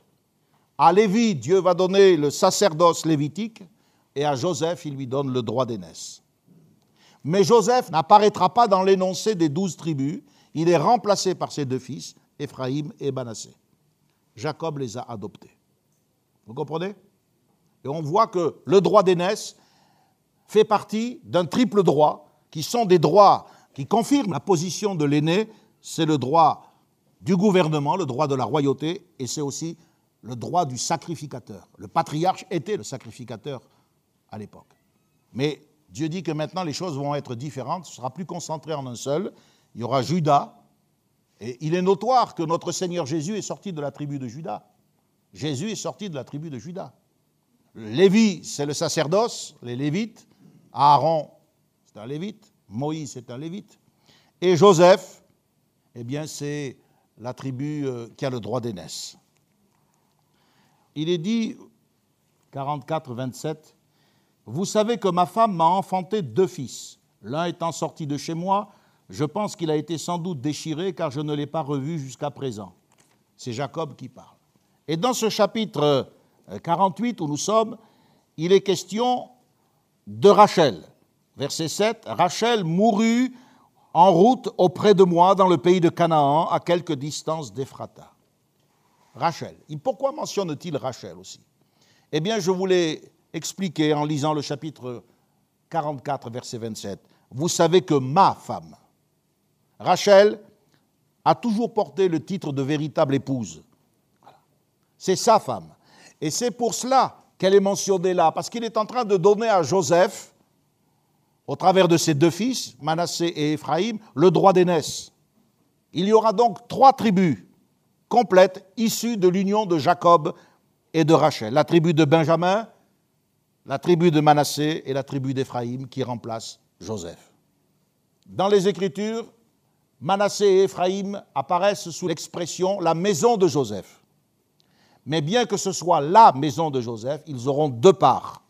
S2: À Lévi, Dieu va donner le sacerdoce lévitique. Et à Joseph, il lui donne le droit d'aînesse. Mais Joseph n'apparaîtra pas dans l'énoncé des douze tribus. Il est remplacé par ses deux fils, Éphraïm et Manassé. Jacob les a adoptés. Vous comprenez? Et on voit que le droit d'aînesse fait partie d'un triple droit, qui sont des droits qui confirment la position de l'aîné. C'est le droit du gouvernement, le droit de la royauté, et c'est aussi le droit du sacrificateur. Le patriarche était le sacrificateur à l'époque. Mais Dieu dit que maintenant les choses vont être différentes, ce sera plus concentré en un seul. Il y aura Judas, et il est notoire que notre Seigneur Jésus est sorti de la tribu de Judas. Jésus est sorti de la tribu de Judas. Lévi, c'est le sacerdoce, les Lévites. Aaron, c'est un Lévite. Moïse, c'est un Lévite. Et Joseph, eh bien, c'est la tribu euh, qui a le droit d'aînesse. Il est dit, 44, 27, Vous savez que ma femme m'a enfanté deux fils. L'un étant sorti de chez moi, je pense qu'il a été sans doute déchiré car je ne l'ai pas revu jusqu'à présent. C'est Jacob qui parle. Et dans ce chapitre 48 euh, où nous sommes, il est question de Rachel. Verset 7, Rachel mourut en route auprès de moi dans le pays de Canaan, à quelque distance d'Ephrata. Rachel. pourquoi mentionne-t-il Rachel aussi? Eh bien, je vous l'ai expliqué en lisant le chapitre 44, verset 27. Vous savez que ma femme, Rachel, a toujours porté le titre de véritable épouse. C'est sa femme. Et c'est pour cela qu'elle est mentionnée là, parce qu'il est en train de donner à Joseph, au travers de ses deux fils, Manassé et Éphraïm, le droit d'aînesse. Il y aura donc trois tribus complètes issues de l'union de Jacob et de Rachel. La tribu de Benjamin, la tribu de Manassé et la tribu d'Éphraïm qui remplace Joseph. Dans les Écritures, Manassé et Éphraïm apparaissent sous l'expression la maison de Joseph. Mais bien que ce soit la maison de Joseph, ils auront deux parts.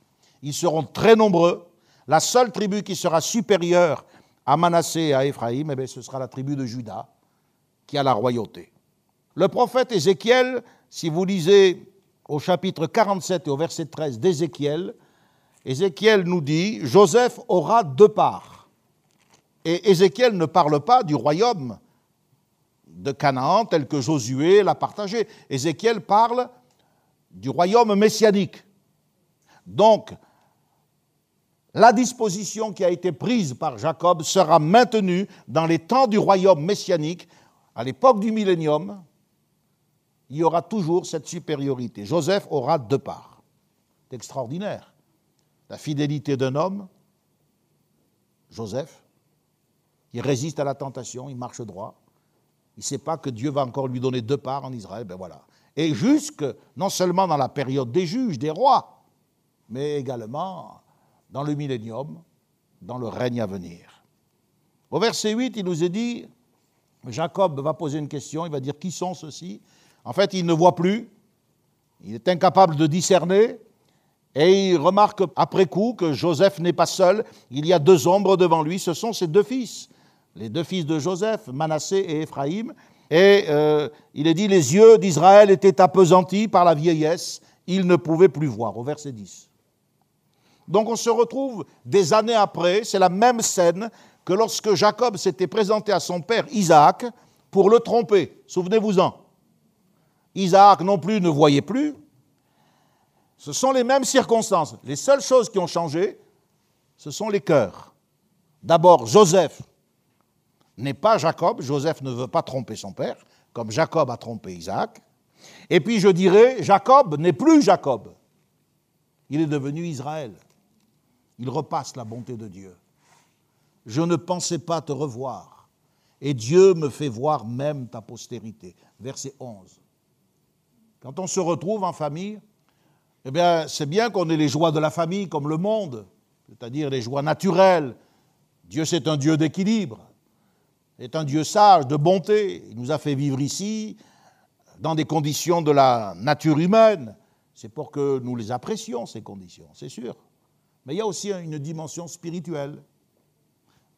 S2: Ils seront très nombreux. La seule tribu qui sera supérieure à Manassé et à Éphraïm, eh ce sera la tribu de Juda, qui a la royauté. Le prophète Ézéchiel, si vous lisez au chapitre 47 et au verset 13 d'Ézéchiel, Ézéchiel nous dit, Joseph aura deux parts. Et Ézéchiel ne parle pas du royaume de Canaan tel que Josué l'a partagé. Ézéchiel parle du royaume messianique. Donc, la disposition qui a été prise par Jacob sera maintenue dans les temps du royaume messianique. À l'époque du millénium, il y aura toujours cette supériorité. Joseph aura deux parts. C'est extraordinaire. La fidélité d'un homme, Joseph, il résiste à la tentation, il marche droit. Il ne sait pas que Dieu va encore lui donner deux parts en Israël. Ben. Et jusque, non seulement dans la période des juges, des rois, mais également dans le millénium, dans le règne à venir. Au verset 8, il nous est dit, Jacob va poser une question, il va dire qui sont ceux-ci? En fait, il ne voit plus, il est incapable de discerner, et il remarque après coup que Joseph n'est pas seul, il y a deux ombres devant lui, ce sont ses deux fils les deux fils de Joseph, Manassé et Éphraïm. Et euh, il est dit, les yeux d'Israël étaient appesantis par la vieillesse, ils ne pouvaient plus voir, au verset 10. Donc on se retrouve des années après, c'est la même scène que lorsque Jacob s'était présenté à son père Isaac pour le tromper. Souvenez-vous-en. Isaac non plus ne voyait plus. Ce sont les mêmes circonstances. Les seules choses qui ont changé, ce sont les cœurs. D'abord, Joseph n'est pas Jacob. Joseph ne veut pas tromper son père, comme Jacob a trompé Isaac. Et puis je dirais, Jacob n'est plus Jacob. Il est devenu Israël. Il repasse la bonté de Dieu. Je ne pensais pas te revoir, et Dieu me fait voir même ta postérité. Verset 11. Quand on se retrouve en famille, eh bien, c'est bien qu'on ait les joies de la famille comme le monde, c'est-à-dire les joies naturelles. Dieu, c'est un Dieu d'équilibre, est un Dieu sage, de bonté. Il nous a fait vivre ici dans des conditions de la nature humaine. C'est pour que nous les apprécions, ces conditions, c'est sûr. Mais il y a aussi une dimension spirituelle.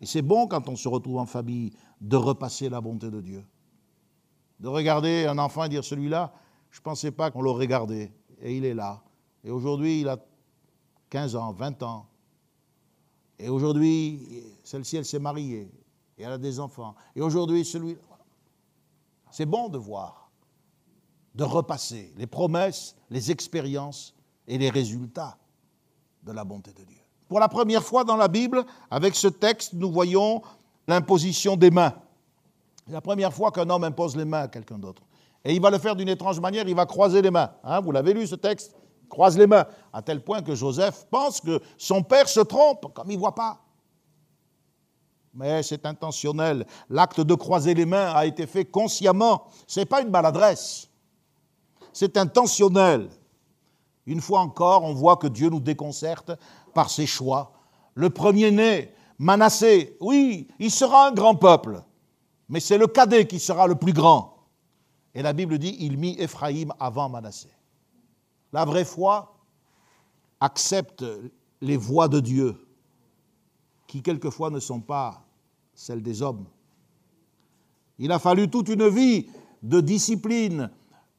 S2: Et c'est bon quand on se retrouve en famille de repasser la bonté de Dieu. De regarder un enfant et dire celui-là, je ne pensais pas qu'on l'aurait gardé. Et il est là. Et aujourd'hui, il a 15 ans, 20 ans. Et aujourd'hui, celle-ci, elle s'est mariée. Et elle a des enfants. Et aujourd'hui, celui. C'est bon de voir, de repasser les promesses, les expériences et les résultats de la bonté de Dieu. Pour la première fois dans la Bible, avec ce texte, nous voyons l'imposition des mains. C'est la première fois qu'un homme impose les mains à quelqu'un d'autre. Et il va le faire d'une étrange manière, il va croiser les mains. Hein, vous l'avez lu ce texte? Croise les mains. À tel point que Joseph pense que son père se trompe, comme il ne voit pas. Mais c'est intentionnel. L'acte de croiser les mains a été fait consciemment. Ce n'est pas une maladresse. C'est intentionnel. Une fois encore, on voit que Dieu nous déconcerte par ses choix. Le premier-né, Manassé, oui, il sera un grand peuple, mais c'est le cadet qui sera le plus grand. Et la Bible dit, il mit Éphraïm avant Manassé. La vraie foi accepte les voies de Dieu, qui quelquefois ne sont pas celles des hommes. Il a fallu toute une vie de discipline,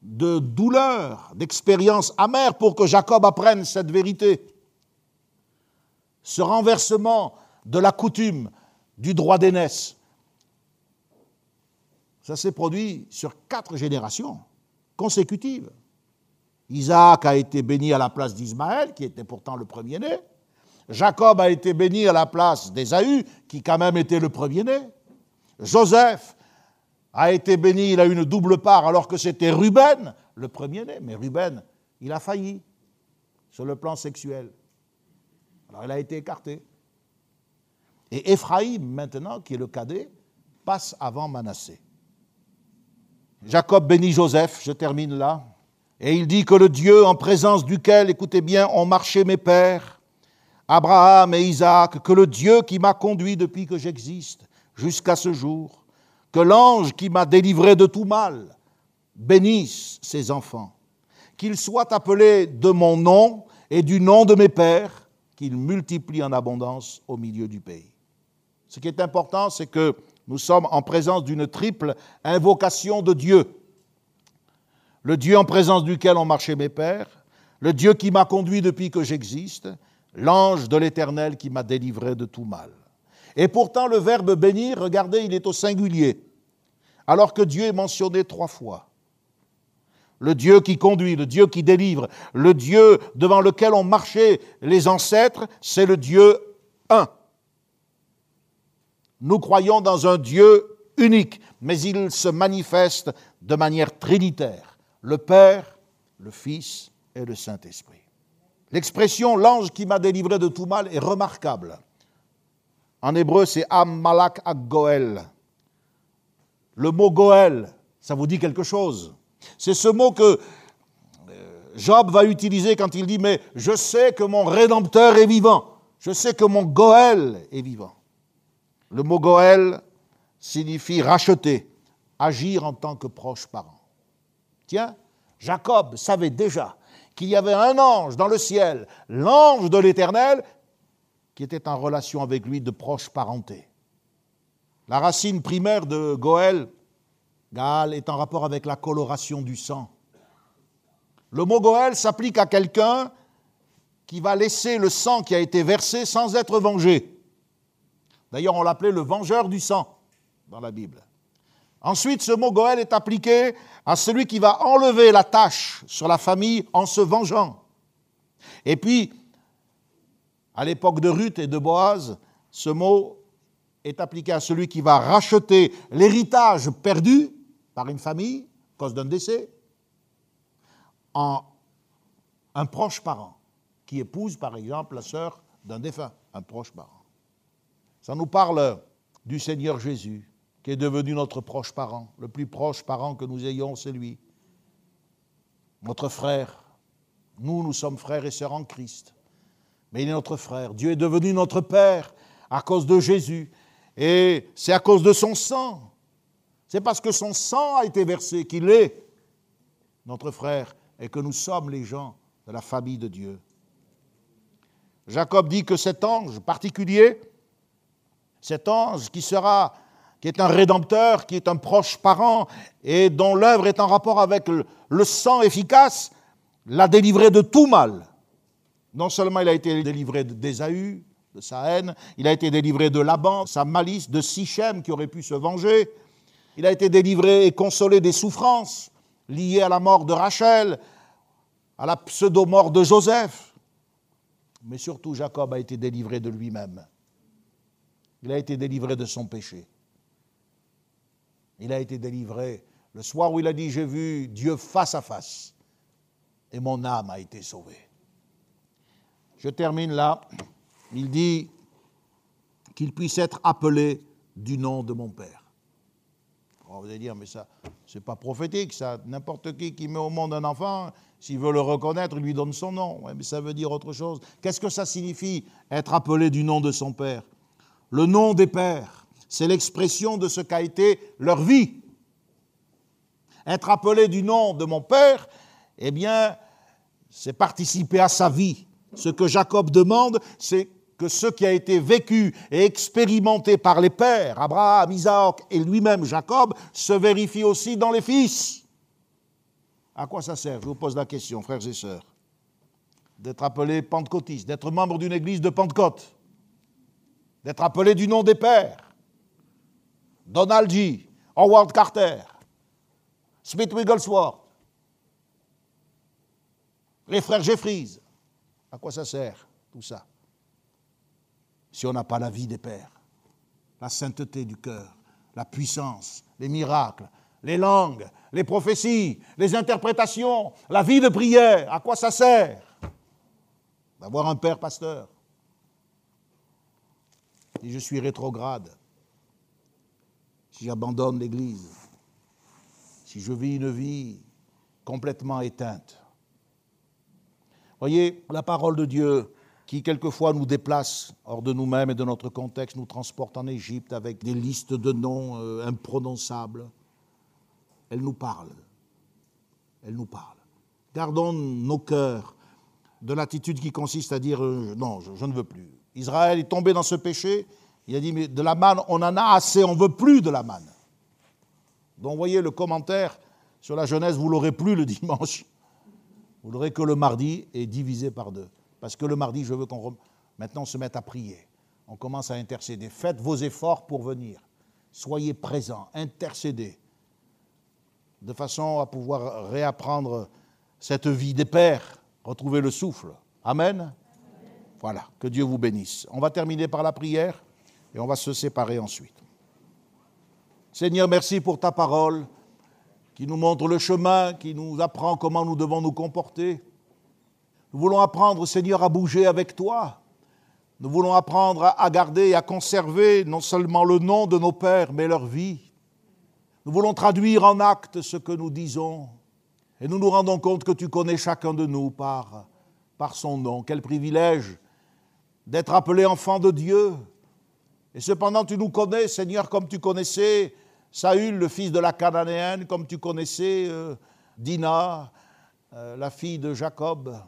S2: de douleur, d'expérience amère pour que Jacob apprenne cette vérité. Ce renversement de la coutume du droit d'aînesse, ça s'est produit sur quatre générations consécutives. Isaac a été béni à la place d'Ismaël, qui était pourtant le premier-né. Jacob a été béni à la place d'Ésaü, qui quand même était le premier-né. Joseph a été béni, il a une double part, alors que c'était Ruben, le premier-né. Mais Ruben, il a failli sur le plan sexuel. Alors il a été écarté. Et Éphraïm, maintenant, qui est le cadet, passe avant Manassé. Jacob bénit Joseph, je termine là, et il dit que le Dieu en présence duquel, écoutez bien, ont marché mes pères, Abraham et Isaac, que le Dieu qui m'a conduit depuis que j'existe jusqu'à ce jour, que l'ange qui m'a délivré de tout mal bénisse ses enfants, qu'ils soient appelés de mon nom et du nom de mes pères, qu'ils multiplient en abondance au milieu du pays. Ce qui est important, c'est que nous sommes en présence d'une triple invocation de Dieu. Le Dieu en présence duquel ont marché mes pères, le Dieu qui m'a conduit depuis que j'existe, l'ange de l'Éternel qui m'a délivré de tout mal. Et pourtant, le verbe bénir, regardez, il est au singulier, alors que Dieu est mentionné trois fois. Le Dieu qui conduit, le Dieu qui délivre, le Dieu devant lequel ont marché les ancêtres, c'est le Dieu un. Nous croyons dans un Dieu unique, mais il se manifeste de manière trinitaire, le Père, le Fils et le Saint-Esprit. L'expression l'ange qui m'a délivré de tout mal est remarquable. En hébreu, c'est Am Malak. Le mot Goel, ça vous dit quelque chose? C'est ce mot que euh, Job va utiliser quand il dit Mais je sais que mon Rédempteur est vivant. Je sais que mon Goël est vivant. Le mot Goël signifie racheter, agir en tant que proche parent. Tiens, Jacob savait déjà qu'il y avait un ange dans le ciel, l'ange de l'Éternel, qui était en relation avec lui de proche parenté. La racine primaire de Goël, Gaal, est en rapport avec la coloration du sang. Le mot Goël s'applique à quelqu'un qui va laisser le sang qui a été versé sans être vengé. D'ailleurs, on l'appelait le vengeur du sang dans la Bible. Ensuite, ce mot Goël est appliqué à celui qui va enlever la tâche sur la famille en se vengeant. Et puis, à l'époque de Ruth et de Boaz, ce mot est appliqué à celui qui va racheter l'héritage perdu par une famille à cause d'un décès. en un proche parent qui épouse, par exemple, la sœur d'un défunt, un proche parent. Ça nous parle du Seigneur Jésus, qui est devenu notre proche parent. Le plus proche parent que nous ayons, c'est lui. Notre frère. Nous, nous sommes frères et sœurs en Christ. Mais il est notre frère. Dieu est devenu notre Père à cause de Jésus. Et c'est à cause de son sang. C'est parce que son sang a été versé qu'il est notre frère et que nous sommes les gens de la famille de Dieu. Jacob dit que cet ange particulier, cet ange qui sera, qui est un rédempteur, qui est un proche parent et dont l'œuvre est en rapport avec le, sang efficace, l'a délivré de tout mal. Non seulement il a été délivré d'Ésaü, de sa haine, il a été délivré de Laban, sa malice, de Sichem qui aurait pu se venger, il a été délivré et consolé des souffrances liées à la mort de Rachel, à la pseudo-mort de Joseph. Mais surtout, Jacob a été délivré de lui-même. Il a été délivré de son péché. Il a été délivré le soir où il a dit, j'ai vu Dieu face à face, et mon âme a été sauvée. Je termine là. Il dit qu'il puisse être appelé du nom de mon Père. vous allez dire, mais ça, c'est pas prophétique, ça. N'importe qui qui met au monde un enfant, s'il veut le reconnaître, il lui donne son nom. mais ça veut dire autre chose. Qu'est-ce que ça signifie, être appelé du nom de son Père? Le nom des pères, c'est l'expression de ce qu'a été leur vie. Être appelé du nom de mon Père, eh bien, c'est participer à sa vie. Ce que Jacob demande, c'est que ce qui a été vécu et expérimenté par les pères, Abraham, Isaac et lui-même Jacob, se vérifie aussi dans les fils. À quoi ça sert? Je vous pose la question, frères et sœurs. D'être appelé pentecôtiste, d'être membre d'une église de Pentecôte, d'être appelé du nom des pères. Donald G., Howard Carter, Smith Wigglesworth, les frères Jeffries. À quoi ça sert tout ça? Si on n'a pas la vie des pères, la sainteté du cœur, la puissance, les miracles, les langues, les prophéties, les interprétations, la vie de prière, à quoi ça sert D'avoir un père pasteur? Si je suis rétrograde, si j'abandonne l'Église, si je vis une vie complètement éteinte. Voyez, la parole de Dieu qui quelquefois nous déplace hors de nous-mêmes et de notre contexte, nous transporte en Égypte avec des listes de noms euh, imprononçables elle nous parle. Elle nous parle. Gardons nos cœurs de l'attitude qui consiste à dire euh, non, je, ne veux plus. Israël est tombé dans ce péché. Il a dit mais de la manne, on en a assez, on ne veut plus de la manne. Donc voyez le commentaire sur la Genèse, vous l'aurez plus le dimanche. Vous l'aurez que le mardi est divisé par deux. Parce que le mardi, je veux qu'on maintenant se mette à prier. On commence à intercéder. Faites vos efforts pour venir. Soyez présents, intercédez de façon à pouvoir réapprendre cette vie des pères, retrouver le souffle. Amen. Voilà, que Dieu vous bénisse. On va terminer par la prière et on va se séparer ensuite. Seigneur, merci pour ta parole qui nous montre le chemin, qui nous apprend comment nous devons nous comporter. Nous voulons apprendre, Seigneur, à bouger avec toi. Nous voulons apprendre à garder et à conserver non seulement le nom de nos pères, mais leur vie. Nous voulons traduire en actes ce que nous disons. Et nous nous rendons compte que tu connais chacun de nous par, par son nom. Quel privilège d'être appelé enfant de Dieu. Et cependant, tu nous connais, Seigneur, comme tu connaissais Saül, le fils de la Cananéenne, comme tu connaissais euh, Dina, euh, la fille de Jacob,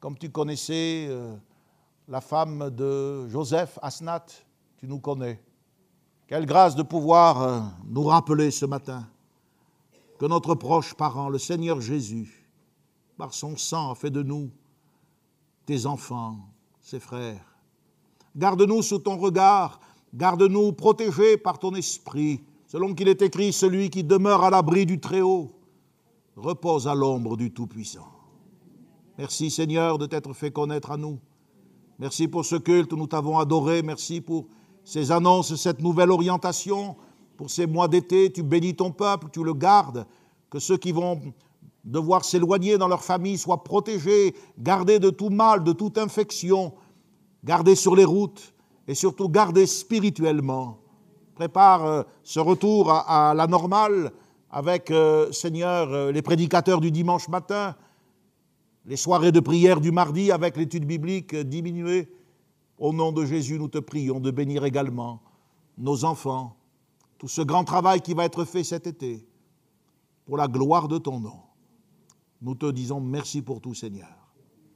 S2: comme tu connaissais euh, la femme de Joseph, Asnat, tu nous connais. Quelle grâce de pouvoir euh, nous rappeler ce matin que notre proche parent, le Seigneur Jésus, par son sang, a fait de nous tes enfants, ses frères. Garde-nous sous ton regard, garde-nous protégés par ton esprit, selon qu'il est écrit, celui qui demeure à l'abri du Très-Haut repose à l'ombre du Tout-Puissant. Merci Seigneur de t'être fait connaître à nous. Merci pour ce culte, nous t'avons adoré. Merci pour ces annonces, cette nouvelle orientation pour ces mois d'été. Tu bénis ton peuple, tu le gardes, que ceux qui vont devoir s'éloigner dans leur famille soient protégés, gardés de tout mal, de toute infection, gardés sur les routes et surtout gardés spirituellement. Prépare euh, ce retour à, la normale avec, euh, Seigneur, euh, les prédicateurs du dimanche matin, les soirées de prière du mardi avec l'étude biblique diminuée. Au nom de Jésus, nous te prions de bénir également nos enfants, tout ce grand travail qui va être fait cet été, pour la gloire de ton nom. Nous te disons merci pour tout, Seigneur.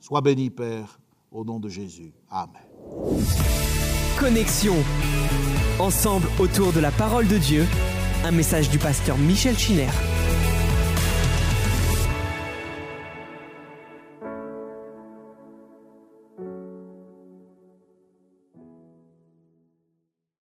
S2: Sois béni, Père, au nom de Jésus. Amen.
S1: Connexion. Ensemble autour de la parole de Dieu. Un message du pasteur Michel Chiner.